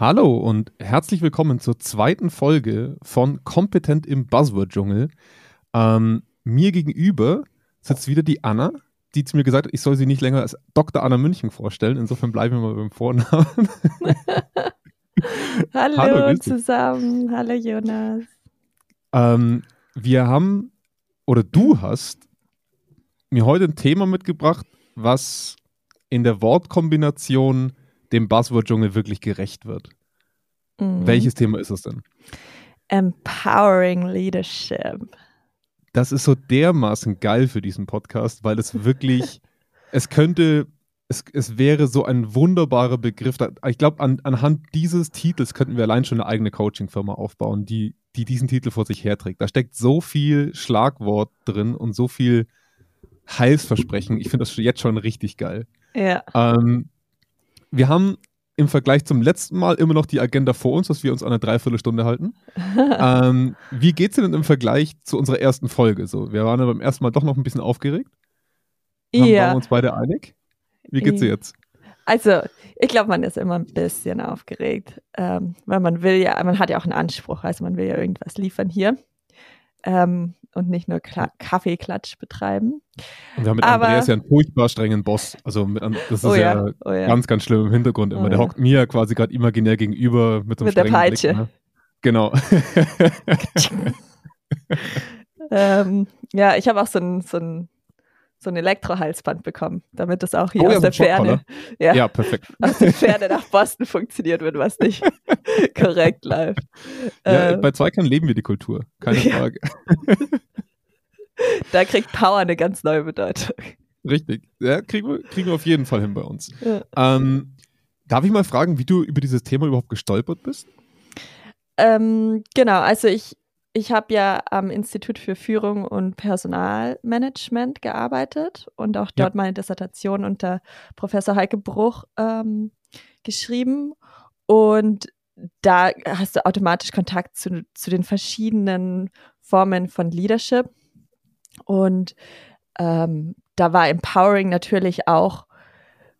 Hallo und herzlich willkommen zur zweiten Folge von Kompetent im Buzzword-Dschungel. Ähm, mir gegenüber sitzt wieder die Anna, die zu mir gesagt hat, ich soll sie nicht länger als Dr. Anna München vorstellen. Insofern bleiben wir mal beim Vornamen. Hallo, Hallo zusammen. Hallo Jonas. Ähm, wir haben, oder du hast mir heute ein Thema mitgebracht, was in der Wortkombination dem Buzzword-Dschungel wirklich gerecht wird. Mhm. Welches Thema ist es denn? Empowering Leadership. Das ist so dermaßen geil für diesen Podcast, weil es wirklich, es könnte, es, es wäre so ein wunderbarer Begriff. Ich glaube, an, anhand dieses Titels könnten wir allein schon eine eigene Coaching-Firma aufbauen, die, die diesen Titel vor sich herträgt. Da steckt so viel Schlagwort drin und so viel Heilsversprechen. Ich finde das jetzt schon richtig geil. Ja. Ähm, wir haben im Vergleich zum letzten Mal immer noch die Agenda vor uns, dass wir uns an eine Dreiviertelstunde halten. ähm, wie es dir denn im Vergleich zu unserer ersten Folge? So, wir waren ja beim ersten Mal doch noch ein bisschen aufgeregt. Haben, ja. Waren wir uns beide einig? Wie geht's dir jetzt? Also, ich glaube, man ist immer ein bisschen aufgeregt, ähm, weil man will ja, man hat ja auch einen Anspruch, also man will ja irgendwas liefern hier ähm, und nicht nur Kla Kaffeeklatsch betreiben. Und wir haben mit Aber, Andreas ja einen furchtbar strengen Boss. Also mit, das ist oh ja, ja, oh ja, ganz, ganz schlimm im Hintergrund immer. Oh der hockt mir quasi gerade imaginär gegenüber mit so einem mit der Peitsche. Blick, ne? Genau. ähm, ja, ich habe auch so ein, so ein so ein Elektrohalsband bekommen, damit das auch hier oh, aus ja, der Ferne, ja, ja, perfekt. aus der Ferne nach Boston funktioniert, wenn was nicht korrekt läuft. Ja, ähm, bei Zweikern leben wir die Kultur, keine Frage. da kriegt Power eine ganz neue Bedeutung. Richtig, ja, kriegen wir, kriegen wir auf jeden Fall hin bei uns. Ähm, darf ich mal fragen, wie du über dieses Thema überhaupt gestolpert bist? Ähm, genau, also ich ich habe ja am Institut für Führung und Personalmanagement gearbeitet und auch dort ja. meine Dissertation unter Professor Heike Bruch ähm, geschrieben. Und da hast du automatisch Kontakt zu, zu den verschiedenen Formen von Leadership. Und ähm, da war Empowering natürlich auch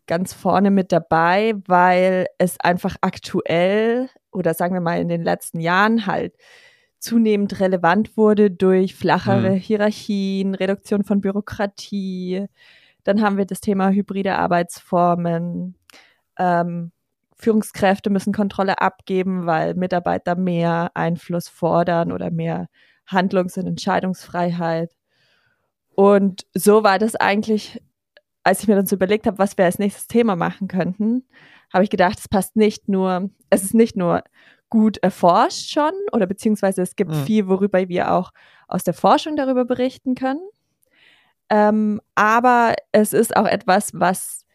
ganz vorne mit dabei, weil es einfach aktuell oder sagen wir mal in den letzten Jahren halt zunehmend relevant wurde durch flachere mhm. Hierarchien, Reduktion von Bürokratie. Dann haben wir das Thema hybride Arbeitsformen. Ähm, Führungskräfte müssen Kontrolle abgeben, weil Mitarbeiter mehr Einfluss fordern oder mehr Handlungs- und Entscheidungsfreiheit. Und so war das eigentlich, als ich mir dann so überlegt habe, was wir als nächstes Thema machen könnten, habe ich gedacht, es passt nicht nur, es ist nicht nur gut erforscht schon oder beziehungsweise es gibt mhm. viel, worüber wir auch aus der Forschung darüber berichten können. Ähm, aber es ist auch etwas, was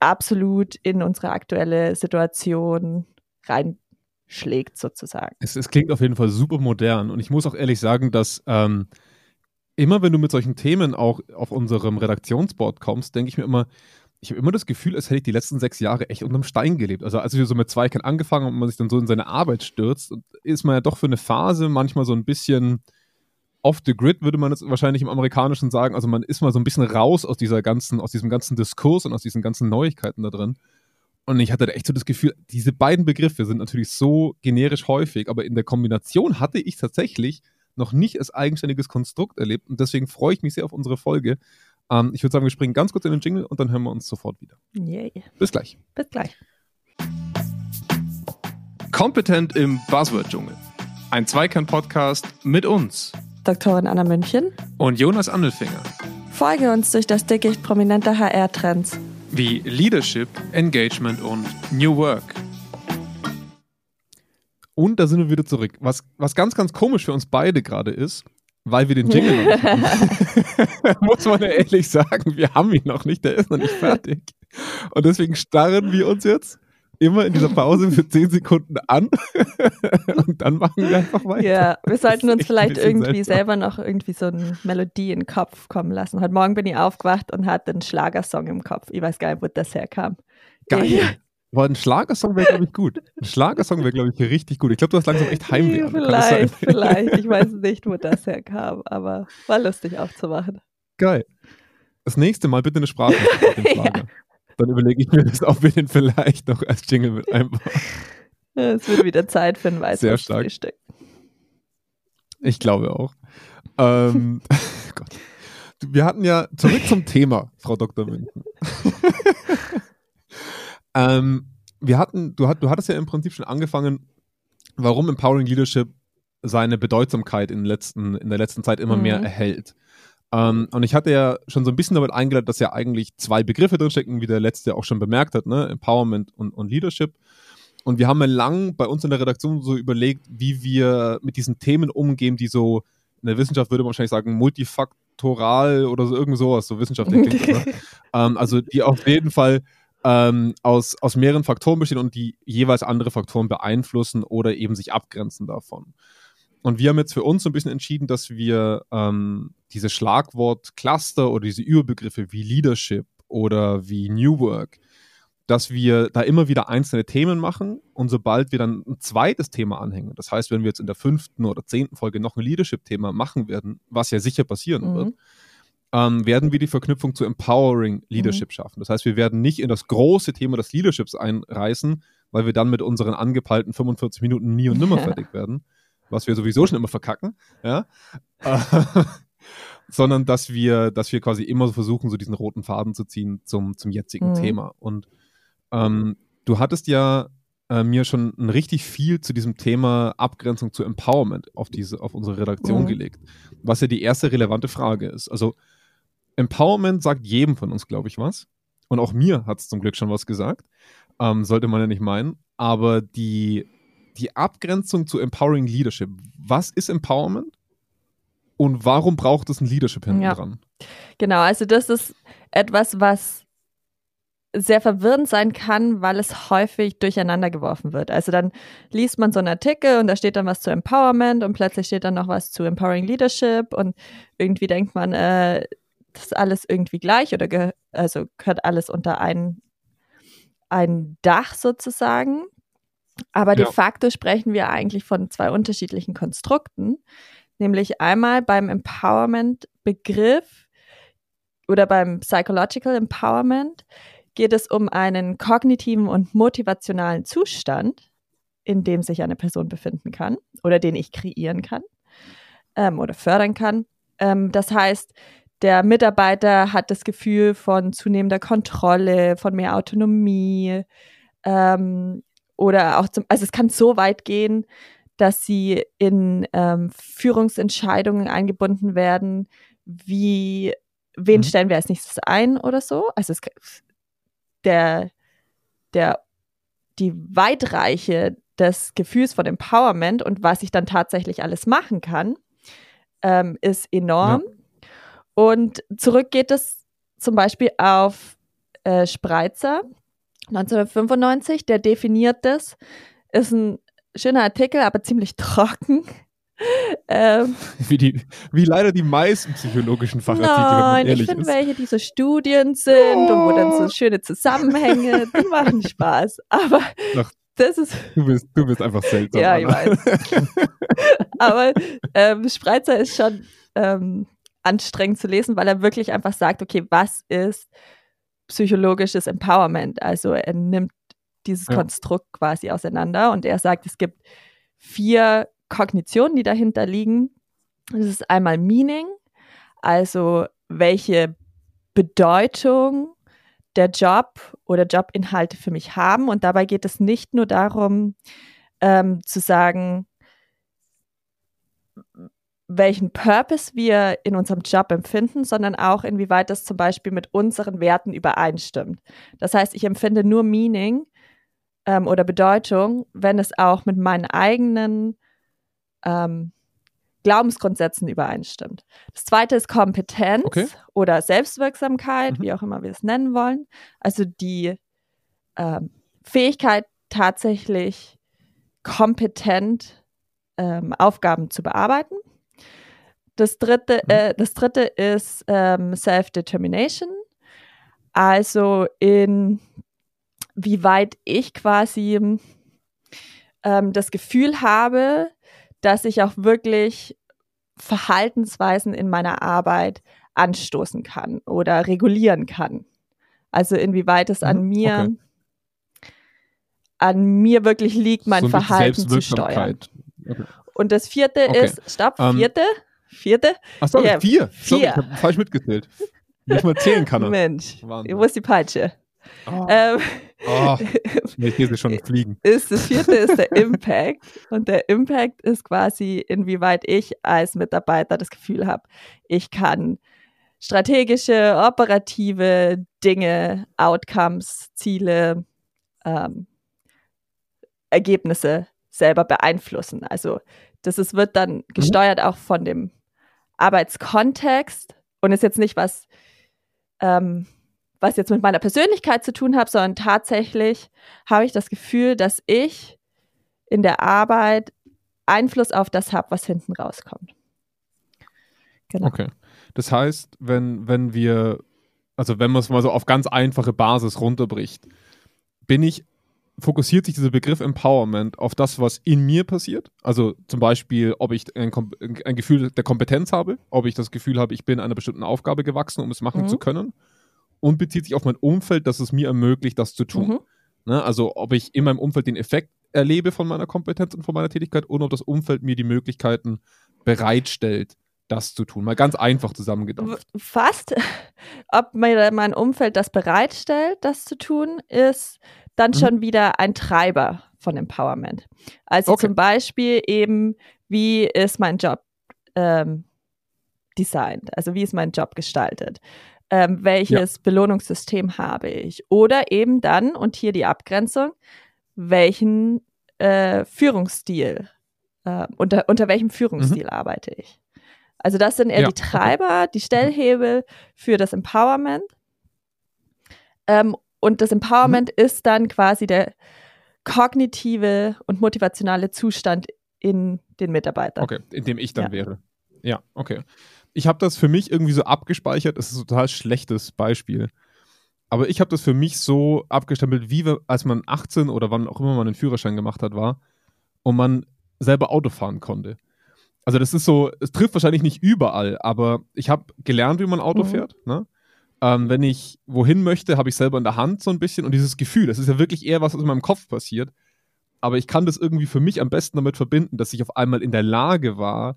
absolut in unsere aktuelle Situation reinschlägt, sozusagen. Es, es, klingt auf jeden Fall super modern und ich muss auch ehrlich sagen, dass ähm, immer wenn du mit solchen Themen auch auf unserem Redaktionsboard kommst, denke ich mir immer, ich habe immer das Gefühl, als hätte ich die letzten sechs Jahre echt unter einem Stein gelebt. Also als wir so mit Zweikern angefangen und man sich dann so in seine Arbeit stürzt, ist man ja doch für eine Phase manchmal so ein bisschen off the grid, würde man jetzt wahrscheinlich im Amerikanischen sagen. Also man ist mal so ein bisschen raus aus dieser ganzen, aus diesem ganzen Diskurs und aus diesen ganzen Neuigkeiten da drin. Und ich hatte da echt so das Gefühl, diese beiden Begriffe sind natürlich so generisch häufig, aber in der Kombination hatte ich tatsächlich noch nicht als eigenständiges Konstrukt erlebt. Und deswegen freue ich mich sehr auf unsere Folge, ähm, ich würde sagen, wir springen ganz kurz in den Jingle und dann hören wir uns sofort wieder. Yay. Bis gleich. Bis gleich. Kompetent im Buzzword-Dschungel. Ein Zweikern-Podcast mit uns. Doktorin Anna München. Und Jonas Andelfinger. Folge uns durch das Dickicht prominenter HR-Trends. Wie Leadership, Engagement und New Work. Und da sind wir wieder zurück. Was, was ganz, ganz komisch für uns beide gerade ist, weil wir den Jingle noch nicht haben. Muss man ja ehrlich sagen, wir haben ihn noch nicht, der ist noch nicht fertig. Und deswegen starren wir uns jetzt immer in dieser Pause für 10 Sekunden an und dann machen wir einfach weiter. Ja, wir sollten uns vielleicht irgendwie selber noch irgendwie so eine Melodie in den Kopf kommen lassen. Heute Morgen bin ich aufgewacht und hatte einen Schlagersong im Kopf. Ich weiß gar nicht, wo das herkam. Geil. Aber ein Schlagersong wäre, glaube ich, gut. Ein Schlagersong wäre, glaube ich, richtig gut. Ich glaube, du hast langsam echt Heimweh. Vielleicht, vielleicht. Ich weiß nicht, wo das herkam, aber war lustig aufzumachen. Geil. Das nächste Mal bitte eine Sprache. ja. Dann überlege ich mir das, ob wir den vielleicht noch als Jingle mit einbauen. Es wird wieder Zeit für ein weißes Frühstück. Ich glaube auch. ähm, Gott. Wir hatten ja zurück zum Thema, Frau Dr. Minden. Ähm, wir hatten, du, hat, du hattest ja im Prinzip schon angefangen, warum Empowering Leadership seine Bedeutsamkeit in, letzten, in der letzten Zeit immer mhm. mehr erhält. Ähm, und ich hatte ja schon so ein bisschen damit eingeleitet, dass ja eigentlich zwei Begriffe drinstecken, wie der letzte auch schon bemerkt hat, ne? Empowerment und, und Leadership. Und wir haben ja lang bei uns in der Redaktion so überlegt, wie wir mit diesen Themen umgehen, die so, in der Wissenschaft würde man wahrscheinlich sagen, multifaktoral oder so irgend sowas, so wissenschaftlich klingt ne? ähm, Also die auf jeden Fall ähm, aus, aus mehreren Faktoren bestehen und die jeweils andere Faktoren beeinflussen oder eben sich abgrenzen davon. Und wir haben jetzt für uns so ein bisschen entschieden, dass wir ähm, diese Schlagwort-Cluster oder diese Überbegriffe wie Leadership oder wie New Work, dass wir da immer wieder einzelne Themen machen und sobald wir dann ein zweites Thema anhängen, das heißt, wenn wir jetzt in der fünften oder zehnten Folge noch ein Leadership-Thema machen werden, was ja sicher passieren mhm. wird, ähm, werden wir die Verknüpfung zu Empowering Leadership mhm. schaffen. Das heißt, wir werden nicht in das große Thema des Leaderships einreißen, weil wir dann mit unseren angepeilten 45 Minuten nie und nimmer fertig werden, was wir sowieso schon immer verkacken, ja. sondern dass wir, dass wir quasi immer versuchen, so diesen roten Faden zu ziehen zum, zum jetzigen mhm. Thema. Und ähm, du hattest ja äh, mir schon richtig viel zu diesem Thema Abgrenzung zu Empowerment auf diese, auf unsere Redaktion mhm. gelegt, was ja die erste relevante Frage ist. Also Empowerment sagt jedem von uns, glaube ich, was. Und auch mir hat es zum Glück schon was gesagt. Ähm, sollte man ja nicht meinen. Aber die, die Abgrenzung zu Empowering Leadership, was ist Empowerment? Und warum braucht es ein Leadership hinten ja. dran? Genau, also das ist etwas, was sehr verwirrend sein kann, weil es häufig durcheinander geworfen wird. Also dann liest man so einen Artikel und da steht dann was zu Empowerment und plötzlich steht dann noch was zu Empowering Leadership und irgendwie denkt man, äh, das alles irgendwie gleich oder also gehört alles unter ein, ein Dach sozusagen. Aber ja. de facto sprechen wir eigentlich von zwei unterschiedlichen Konstrukten, nämlich einmal beim Empowerment-Begriff oder beim Psychological Empowerment geht es um einen kognitiven und motivationalen Zustand, in dem sich eine Person befinden kann oder den ich kreieren kann ähm, oder fördern kann. Ähm, das heißt, der Mitarbeiter hat das Gefühl von zunehmender Kontrolle, von mehr Autonomie ähm, oder auch zum, also es kann so weit gehen, dass sie in ähm, Führungsentscheidungen eingebunden werden, wie wen mhm. stellen wir als nächstes ein oder so. Also es, der, der, die Weitreiche des Gefühls von Empowerment und was ich dann tatsächlich alles machen kann, ähm, ist enorm. Ja. Und zurück geht es zum Beispiel auf äh, Spreitzer 1995, der definiert das. Ist ein schöner Artikel, aber ziemlich trocken. ähm, wie, die, wie leider die meisten psychologischen Fachartikel, nein, ich finde welche, die so Studien sind oh. und wo dann so schöne Zusammenhänge, die machen Spaß. Aber Ach, das ist. Du bist, du bist einfach seltsam. Ja, ich weiß. aber ähm, Spreitzer ist schon ähm, anstrengend zu lesen, weil er wirklich einfach sagt, okay, was ist psychologisches Empowerment? Also er nimmt dieses ja. Konstrukt quasi auseinander und er sagt, es gibt vier Kognitionen, die dahinter liegen. Das ist einmal Meaning, also welche Bedeutung der Job oder Jobinhalte für mich haben. Und dabei geht es nicht nur darum, ähm, zu sagen, welchen Purpose wir in unserem Job empfinden, sondern auch inwieweit das zum Beispiel mit unseren Werten übereinstimmt. Das heißt, ich empfinde nur Meaning ähm, oder Bedeutung, wenn es auch mit meinen eigenen ähm, Glaubensgrundsätzen übereinstimmt. Das zweite ist Kompetenz okay. oder Selbstwirksamkeit, mhm. wie auch immer wir es nennen wollen. Also die ähm, Fähigkeit, tatsächlich kompetent ähm, Aufgaben zu bearbeiten. Das dritte, mhm. äh, das dritte ist ähm, Self-Determination, also in wie weit ich quasi ähm, das Gefühl habe, dass ich auch wirklich Verhaltensweisen in meiner Arbeit anstoßen kann oder regulieren kann. Also inwieweit es an mhm, mir okay. an mir wirklich liegt, mein so Verhalten zu steuern. Okay. Und das vierte okay. ist, stopp, ähm, vierte, um, vierte. Ach sorry, ja, vier. vier. Sorry, ich habe falsch mitgezählt. Nicht mal zählen kann er. Mensch, Wahnsinn. wo ist die Peitsche? Oh. Ähm, oh. Ich sehe sie schon fliegen. Ist, das vierte ist der Impact. Und der Impact ist quasi, inwieweit ich als Mitarbeiter das Gefühl habe, ich kann strategische, operative Dinge, Outcomes, Ziele, ähm, Ergebnisse selber beeinflussen. Also das ist, wird dann mhm. gesteuert auch von dem Arbeitskontext und ist jetzt nicht was, ähm, was jetzt mit meiner Persönlichkeit zu tun hat, sondern tatsächlich habe ich das Gefühl, dass ich in der Arbeit Einfluss auf das habe, was hinten rauskommt. Genau. Okay. Das heißt, wenn, wenn wir, also wenn man es mal so auf ganz einfache Basis runterbricht, bin ich fokussiert sich dieser Begriff Empowerment auf das, was in mir passiert. Also zum Beispiel, ob ich ein, ein, Gefühl der Kompetenz habe, ob ich das Gefühl habe, ich bin einer bestimmten Aufgabe gewachsen, um es machen mhm. zu können. Und bezieht sich auf mein Umfeld, dass es mir ermöglicht, das zu tun. Mhm. Ne? Also ob ich in meinem Umfeld den Effekt erlebe von meiner Kompetenz und von meiner Tätigkeit und ob das Umfeld mir die Möglichkeiten bereitstellt, das zu tun. Mal ganz einfach zusammengedacht. Fast. Ob mir mein Umfeld das bereitstellt, das zu tun, ist dann mhm. schon wieder ein Treiber von Empowerment. Also okay. zum Beispiel eben, wie ist mein Job ähm, designt? Also wie ist mein Job gestaltet? Ähm, welches ja. Belohnungssystem habe ich? Oder eben dann, und hier die Abgrenzung, welchen äh, Führungsstil, äh, unter, unter welchem Führungsstil mhm. arbeite ich? Also das sind eher ja, die Treiber, die Stellhebel für das Empowerment. Ähm, und das Empowerment mhm. ist dann quasi der kognitive und motivationale Zustand in den Mitarbeitern. Okay, in dem ich dann ja. wäre. Ja, okay. Ich habe das für mich irgendwie so abgespeichert. Das ist ein total schlechtes Beispiel. Aber ich habe das für mich so abgestempelt, wie wir, als man 18 oder wann auch immer man einen Führerschein gemacht hat, war und man selber Auto fahren konnte. Also das ist so, es trifft wahrscheinlich nicht überall, aber ich habe gelernt, wie man Auto mhm. fährt. Ne? Ähm, wenn ich wohin möchte, habe ich selber in der Hand so ein bisschen und dieses Gefühl, das ist ja wirklich eher was, was in meinem Kopf passiert. Aber ich kann das irgendwie für mich am besten damit verbinden, dass ich auf einmal in der Lage war,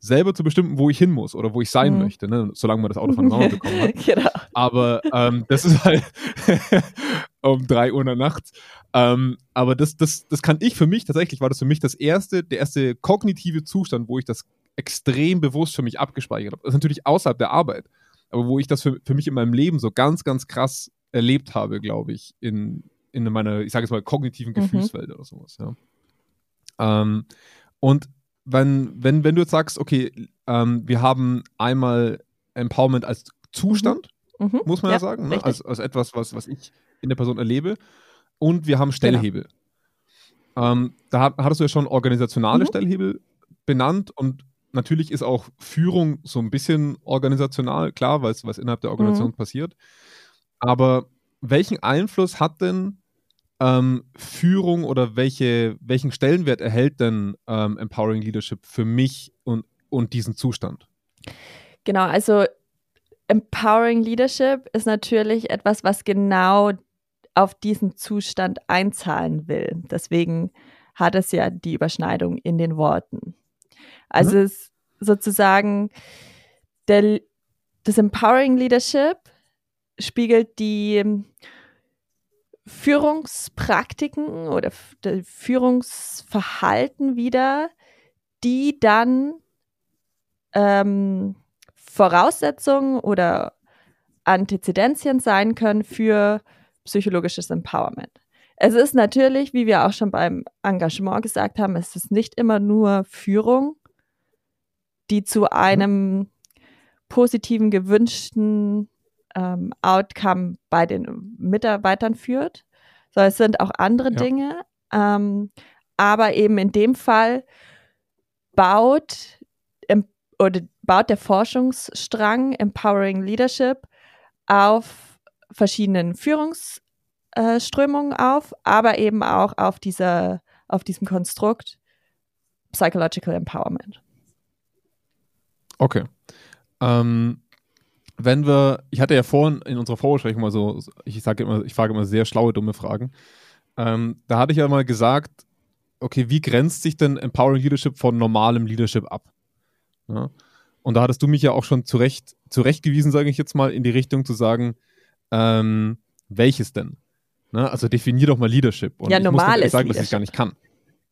selber zu bestimmen, wo ich hin muss oder wo ich sein mhm. möchte, ne? solange man das Auto von Mama bekommen hat. genau. Aber ähm, das ist halt um drei Uhr in der Nacht. Ähm, aber das, das, das kann ich für mich, tatsächlich war das für mich das erste, der erste kognitive Zustand, wo ich das extrem bewusst für mich abgespeichert habe. Das ist natürlich außerhalb der Arbeit aber wo ich das für, für mich in meinem Leben so ganz, ganz krass erlebt habe, glaube ich, in, in meiner, ich sage jetzt mal, kognitiven mhm. Gefühlswelt mhm. oder sowas. Ja. Ähm, und wenn, wenn, wenn du jetzt sagst, okay, ähm, wir haben einmal Empowerment als Zustand, mhm. Mhm. muss man ja, ja sagen, ne? als, als etwas, was, was ich in der Person erlebe, und wir haben genau. Stellhebel. Genau. Ähm, da hattest du ja schon organisationale mhm. Stellhebel benannt und natürlich ist auch Führung so ein bisschen organisational, klar, weil es was innerhalb der Organisation mhm. passiert. Aber welchen Einfluss hat denn ähm, Führung oder welche, welchen Stellenwert erhält denn ähm, Empowering Leadership für mich und, und diesen Zustand? Genau, also Empowering Leadership ist natürlich etwas, was genau auf diesen Zustand einzahlen will. Deswegen hat es ja die Überschneidung in den Worten. Also mhm. es sozusagen der, das Empowering Leadership spiegelt die Führungspraktiken oder Führungsverhalten wider, die dann ähm, Voraussetzungen oder Antizidenzien sein können für psychologisches Empowerment. Es ist natürlich, wie wir auch schon beim Engagement gesagt haben, es ist nicht immer nur Führung, die zu einem positiven, gewünschten ähm, Outcome bei den Mitarbeitern führt. So, es sind auch andere ja. Dinge. Ähm, aber eben in dem Fall baut oder baut der Forschungsstrang Empowering Leadership auf verschiedenen Führungs äh, Strömungen auf, aber eben auch auf, dieser, auf diesem Konstrukt Psychological Empowerment. Okay. Ähm, wenn wir, ich hatte ja vorhin in unserer Vorbesprechung mal so, ich sage immer, ich frage immer sehr schlaue, dumme Fragen. Ähm, da hatte ich ja mal gesagt, okay, wie grenzt sich denn Empowering Leadership von normalem Leadership ab? Ja? Und da hattest du mich ja auch schon zurecht, zurechtgewiesen, sage ich jetzt mal, in die Richtung zu sagen, ähm, welches denn? Ne? Also definier doch mal Leadership. Und ja, ich normales muss sagen, dass ich gar nicht kann.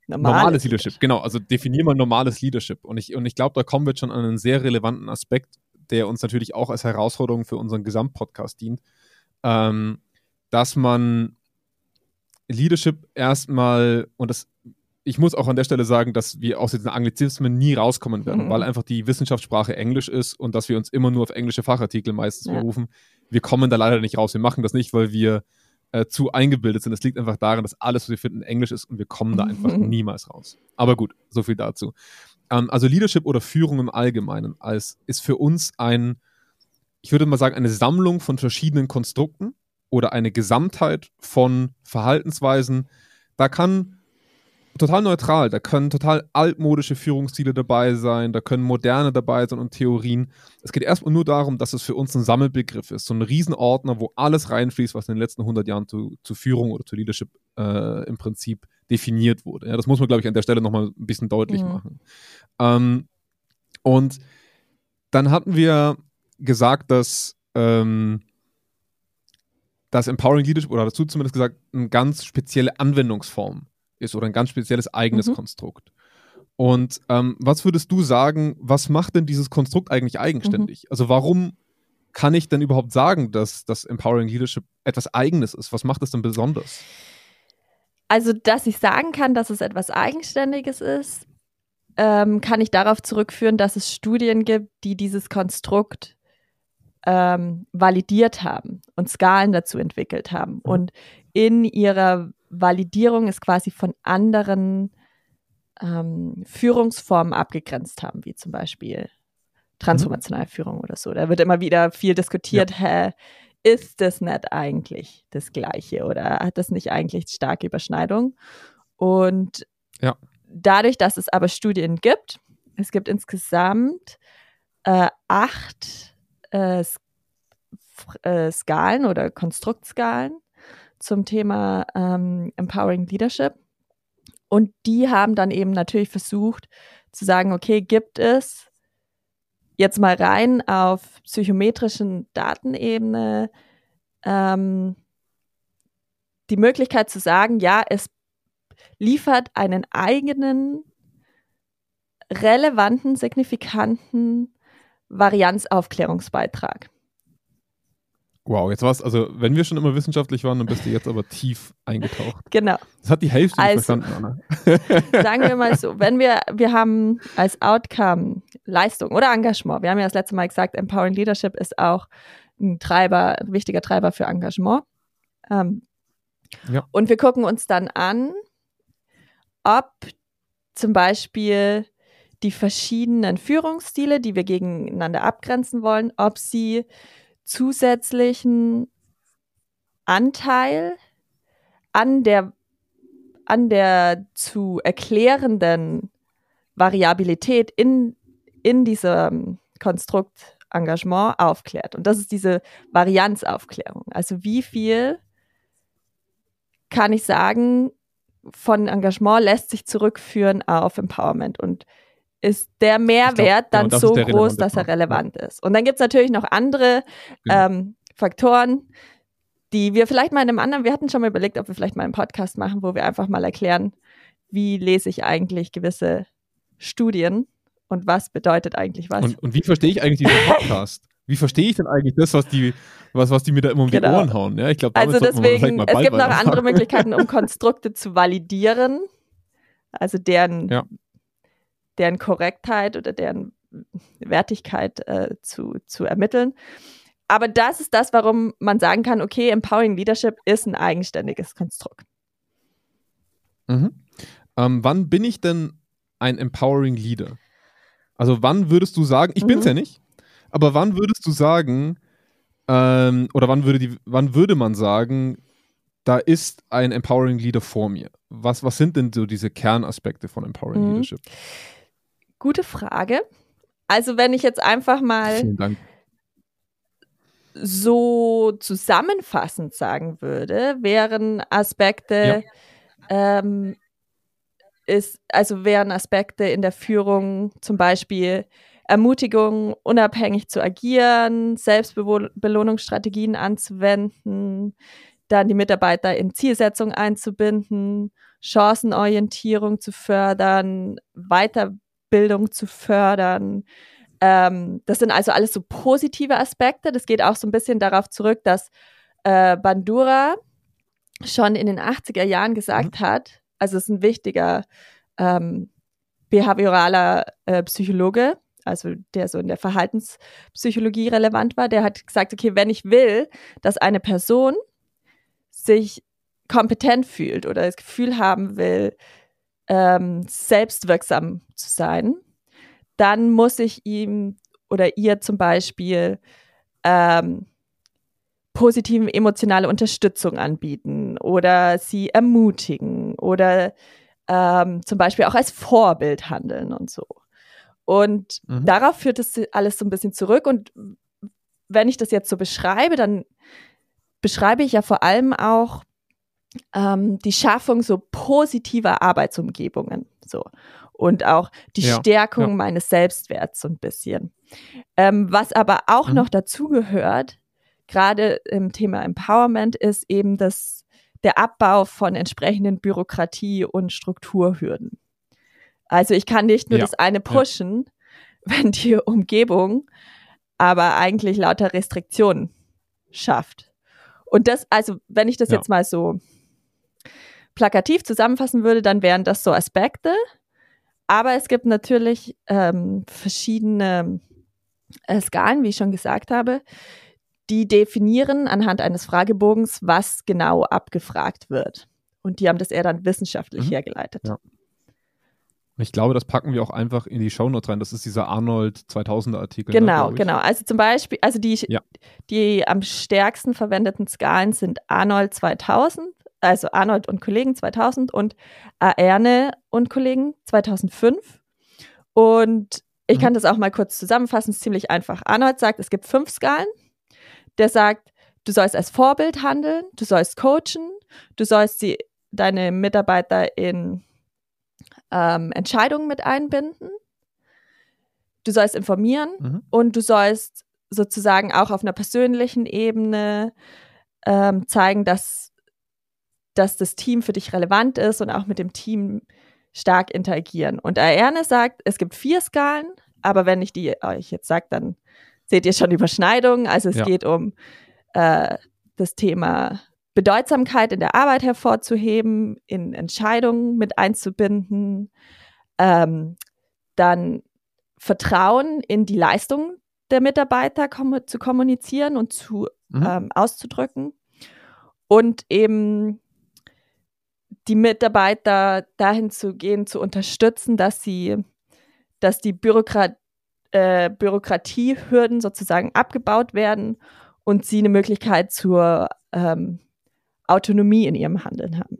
Normales, normales Leadership. Leadership, genau. Also definier mal normales Leadership. Und ich, und ich glaube, da kommen wir jetzt schon an einen sehr relevanten Aspekt, der uns natürlich auch als Herausforderung für unseren Gesamtpodcast dient, ähm, dass man Leadership erstmal, und das, ich muss auch an der Stelle sagen, dass wir aus diesen Anglizismen nie rauskommen werden, mhm. weil einfach die Wissenschaftssprache Englisch ist und dass wir uns immer nur auf englische Fachartikel meistens ja. berufen. Wir kommen da leider nicht raus. Wir machen das nicht, weil wir äh, zu eingebildet sind. Es liegt einfach daran, dass alles, was wir finden, Englisch ist und wir kommen da einfach niemals raus. Aber gut, so viel dazu. Ähm, also Leadership oder Führung im Allgemeinen als, ist für uns ein, ich würde mal sagen, eine Sammlung von verschiedenen Konstrukten oder eine Gesamtheit von Verhaltensweisen. Da kann total neutral. Da können total altmodische Führungsstile dabei sein, da können moderne dabei sein und Theorien. Es geht erstmal nur darum, dass es für uns ein Sammelbegriff ist, so ein Riesenordner, wo alles reinfließt, was in den letzten 100 Jahren zu, zu Führung oder zu Leadership äh, im Prinzip definiert wurde. Ja, das muss man, glaube ich, an der Stelle nochmal ein bisschen deutlich mhm. machen. Ähm, und dann hatten wir gesagt, dass ähm, das Empowering Leadership, oder dazu zumindest gesagt, eine ganz spezielle Anwendungsform ist oder ein ganz spezielles eigenes mhm. Konstrukt. Und ähm, was würdest du sagen, was macht denn dieses Konstrukt eigentlich eigenständig? Mhm. Also warum kann ich denn überhaupt sagen, dass das Empowering Leadership etwas Eigenes ist? Was macht es denn besonders? Also, dass ich sagen kann, dass es etwas Eigenständiges ist, ähm, kann ich darauf zurückführen, dass es Studien gibt, die dieses Konstrukt ähm, validiert haben und Skalen dazu entwickelt haben. Mhm. Und in ihrer Validierung ist quasi von anderen ähm, Führungsformen abgegrenzt haben, wie zum Beispiel transformationale Führung oder so. Da wird immer wieder viel diskutiert, ja. hä, ist das nicht eigentlich das Gleiche oder hat das nicht eigentlich starke Überschneidung? Und ja. dadurch, dass es aber Studien gibt, es gibt insgesamt äh, acht äh, äh Skalen oder Konstruktskalen, zum Thema ähm, Empowering Leadership. Und die haben dann eben natürlich versucht zu sagen, okay, gibt es jetzt mal rein auf psychometrischen Datenebene ähm, die Möglichkeit zu sagen, ja, es liefert einen eigenen, relevanten, signifikanten Varianzaufklärungsbeitrag. Wow, jetzt war's, also wenn wir schon immer wissenschaftlich waren, dann bist du jetzt aber tief eingetaucht. Genau. Das hat die Hälfte also, nicht verstanden, Anna. sagen wir mal so, wenn wir, wir haben als Outcome Leistung oder Engagement. Wir haben ja das letzte Mal gesagt, Empowering Leadership ist auch ein Treiber, ein wichtiger Treiber für Engagement. Ähm, ja. Und wir gucken uns dann an, ob zum Beispiel die verschiedenen Führungsstile, die wir gegeneinander abgrenzen wollen, ob sie zusätzlichen Anteil an der, an der zu erklärenden Variabilität in, in diesem Konstrukt Engagement aufklärt. Und das ist diese Varianzaufklärung. Also wie viel kann ich sagen, von Engagement lässt sich zurückführen auf Empowerment und ist der Mehrwert glaub, dann genau, so groß, dass er relevant ja. ist. Und dann gibt es natürlich noch andere genau. ähm, Faktoren, die wir vielleicht mal in einem anderen, wir hatten schon mal überlegt, ob wir vielleicht mal einen Podcast machen, wo wir einfach mal erklären, wie lese ich eigentlich gewisse Studien und was bedeutet eigentlich was. Und, und wie verstehe ich eigentlich diesen Podcast? wie verstehe ich denn eigentlich das, was die, was, was die mir da immer um genau. die Ohren hauen? Ja, ich glaube, also deswegen, es gibt noch andere Möglichkeiten, um Konstrukte zu validieren, also deren ja deren Korrektheit oder deren Wertigkeit äh, zu, zu ermitteln. Aber das ist das, warum man sagen kann, okay, Empowering Leadership ist ein eigenständiges Konstrukt. Mhm. Ähm, wann bin ich denn ein Empowering Leader? Also wann würdest du sagen, ich mhm. bin es ja nicht, aber wann würdest du sagen, ähm, oder wann würde, die, wann würde man sagen, da ist ein Empowering Leader vor mir? Was, was sind denn so diese Kernaspekte von Empowering mhm. Leadership? Gute Frage. Also wenn ich jetzt einfach mal. So zusammenfassend sagen würde, wären Aspekte, ja. ähm, ist, also wären Aspekte in der Führung zum Beispiel Ermutigung, unabhängig zu agieren, Selbstbelohnungsstrategien anzuwenden, dann die Mitarbeiter in Zielsetzung einzubinden, Chancenorientierung zu fördern, Weiterbildung zu fördern. Ähm, das sind also alles so positive Aspekte. Das geht auch so ein bisschen darauf zurück, dass äh, Bandura schon in den 80er Jahren gesagt mhm. hat, also es ist ein wichtiger ähm, behavioraler äh, Psychologe, also der so in der Verhaltenspsychologie relevant war, der hat gesagt, okay, wenn ich will, dass eine Person sich kompetent fühlt oder das Gefühl haben will, ähm, selbstwirksam zu sein, dann muss ich ihm oder ihr zum Beispiel ähm, positiven emotionale Unterstützung anbieten oder sie ermutigen oder ähm, zum Beispiel auch als Vorbild handeln und so. Und mhm. darauf führt es alles so ein bisschen zurück. Und wenn ich das jetzt so beschreibe, dann beschreibe ich ja vor allem auch ähm, die Schaffung so positiver Arbeitsumgebungen. So. Und auch die ja, Stärkung ja. meines Selbstwerts so ein bisschen. Ähm, was aber auch mhm. noch dazu gehört, gerade im Thema Empowerment, ist eben das, der Abbau von entsprechenden Bürokratie- und Strukturhürden. Also ich kann nicht nur ja. das eine pushen, wenn die Umgebung aber eigentlich lauter Restriktionen schafft. Und das, also wenn ich das jetzt mal so plakativ zusammenfassen würde, dann wären das so Aspekte. Aber es gibt natürlich ähm, verschiedene äh, Skalen, wie ich schon gesagt habe, die definieren anhand eines Fragebogens, was genau abgefragt wird. Und die haben das eher dann wissenschaftlich mhm. hergeleitet. Ja. Ich glaube, das packen wir auch einfach in die Shownotes rein. Das ist dieser Arnold 2000er Artikel. Ne, genau, ne, genau. Also zum Beispiel, also die, ja. die am stärksten verwendeten Skalen sind Arnold 2000, also Arnold und Kollegen 2000 und Aerne und Kollegen 2005. Und ich mhm. kann das auch mal kurz zusammenfassen, es ist ziemlich einfach. Arnold sagt, es gibt fünf Skalen. Der sagt, du sollst als Vorbild handeln, du sollst coachen, du sollst die, deine Mitarbeiter in ähm, Entscheidungen mit einbinden. Du sollst informieren mhm. und du sollst sozusagen auch auf einer persönlichen Ebene ähm, zeigen, dass, dass das Team für dich relevant ist und auch mit dem Team stark interagieren. Und Aerne sagt, es gibt vier Skalen, aber wenn ich die euch jetzt sage, dann seht ihr schon Überschneidungen. Also es ja. geht um äh, das Thema Bedeutsamkeit in der Arbeit hervorzuheben, in Entscheidungen mit einzubinden, ähm, dann Vertrauen in die Leistung der Mitarbeiter kom zu kommunizieren und zu mhm. ähm, auszudrücken und eben die Mitarbeiter dahin zu gehen, zu unterstützen, dass sie, dass die Bürokrat äh, Bürokratiehürden sozusagen abgebaut werden und sie eine Möglichkeit zur ähm, Autonomie in ihrem Handeln haben.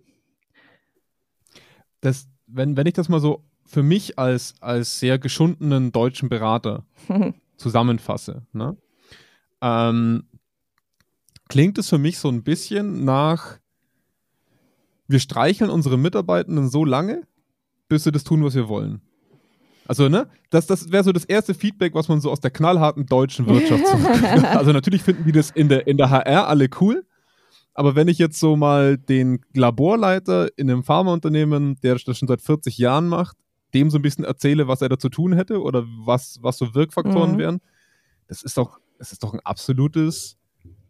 Das, wenn, wenn ich das mal so für mich als, als sehr geschundenen deutschen Berater zusammenfasse, ne? ähm, klingt es für mich so ein bisschen nach, wir streicheln unsere Mitarbeitenden so lange, bis sie das tun, was wir wollen. Also, ne, das, das wäre so das erste Feedback, was man so aus der knallharten deutschen Wirtschaft so Also natürlich finden die das in der, in der HR alle cool, aber wenn ich jetzt so mal den Laborleiter in einem Pharmaunternehmen, der das schon seit 40 Jahren macht, dem so ein bisschen erzähle, was er da zu tun hätte oder was, was so Wirkfaktoren mhm. wären, das ist doch, das ist doch ein absolutes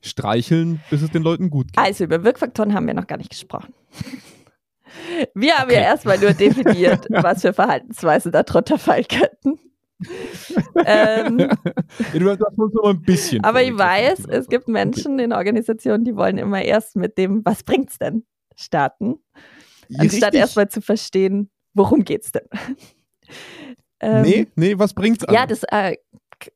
Streicheln, bis es den Leuten gut geht. Also über Wirkfaktoren haben wir noch gar nicht gesprochen. Wir haben okay. ja erstmal nur definiert, was für Verhaltensweisen darunter fallen könnten ähm, du hast uns noch ein bisschen. Aber ich weiß, es gibt Menschen in Organisationen, die wollen immer erst mit dem, was bringt's denn, starten, anstatt erstmal zu verstehen, worum geht's denn. ähm, nee, nee, was bringt's an? Ja, das, äh,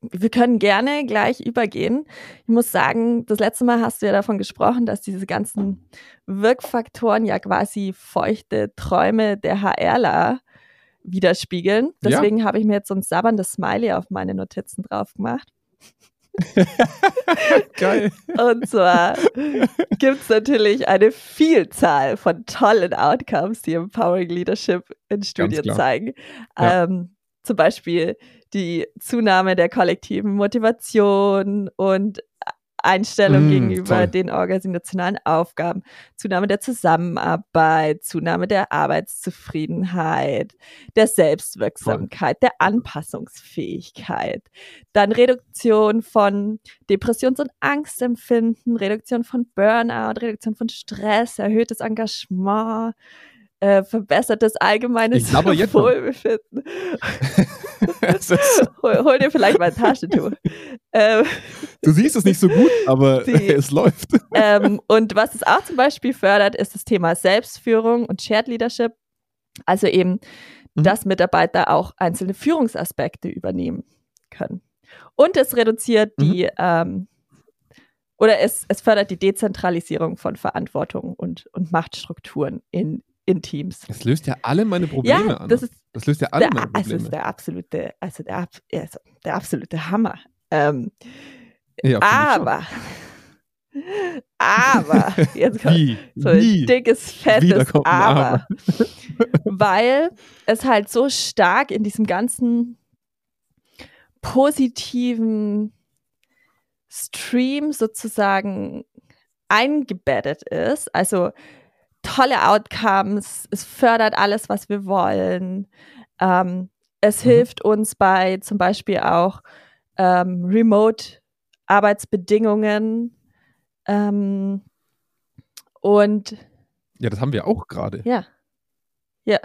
wir können gerne gleich übergehen. Ich muss sagen, das letzte Mal hast du ja davon gesprochen, dass diese ganzen Wirkfaktoren ja quasi feuchte Träume der HRler widerspiegeln. Deswegen ja. habe ich mir jetzt so ein sabberndes Smiley auf meine Notizen drauf gemacht. Geil. Und zwar gibt es natürlich eine Vielzahl von tollen Outcomes, die Empowering Leadership in Studien zeigen. Ja. Ähm, zum Beispiel die Zunahme der kollektiven Motivation und Einstellung mm, gegenüber toll. den organisationalen Aufgaben, Zunahme der Zusammenarbeit, Zunahme der Arbeitszufriedenheit, der Selbstwirksamkeit, toll. der Anpassungsfähigkeit, dann Reduktion von Depressions- und Angstempfinden, Reduktion von Burnout, Reduktion von Stress, erhöhtes Engagement, äh, verbessertes allgemeines Wohlbefinden. hol, hol, dir vielleicht mal ein Taschentuch. ähm, du siehst es nicht so gut, aber die, es läuft. Ähm, und was es auch zum Beispiel fördert, ist das Thema Selbstführung und Shared Leadership. Also eben, mhm. dass Mitarbeiter auch einzelne Führungsaspekte übernehmen können. Und es reduziert mhm. die ähm, oder es, es fördert die Dezentralisierung von Verantwortung und, und Machtstrukturen in, in Teams. Das löst ja alle meine Probleme ja, an. Das, ist das löst ja alle der, meine Probleme. Also ist der absolute, also der, also der absolute Hammer. Ähm, ja, aber, aber, jetzt kommt Wie? so ein Wie? dickes, fettes aber, aber. weil es halt so stark in diesem ganzen positiven Stream sozusagen eingebettet ist. Also tolle Outcomes, es fördert alles, was wir wollen. Ähm, es mhm. hilft uns bei zum Beispiel auch ähm, Remote-Arbeitsbedingungen. Ähm, und ja, das haben wir auch gerade. Ja. Ja.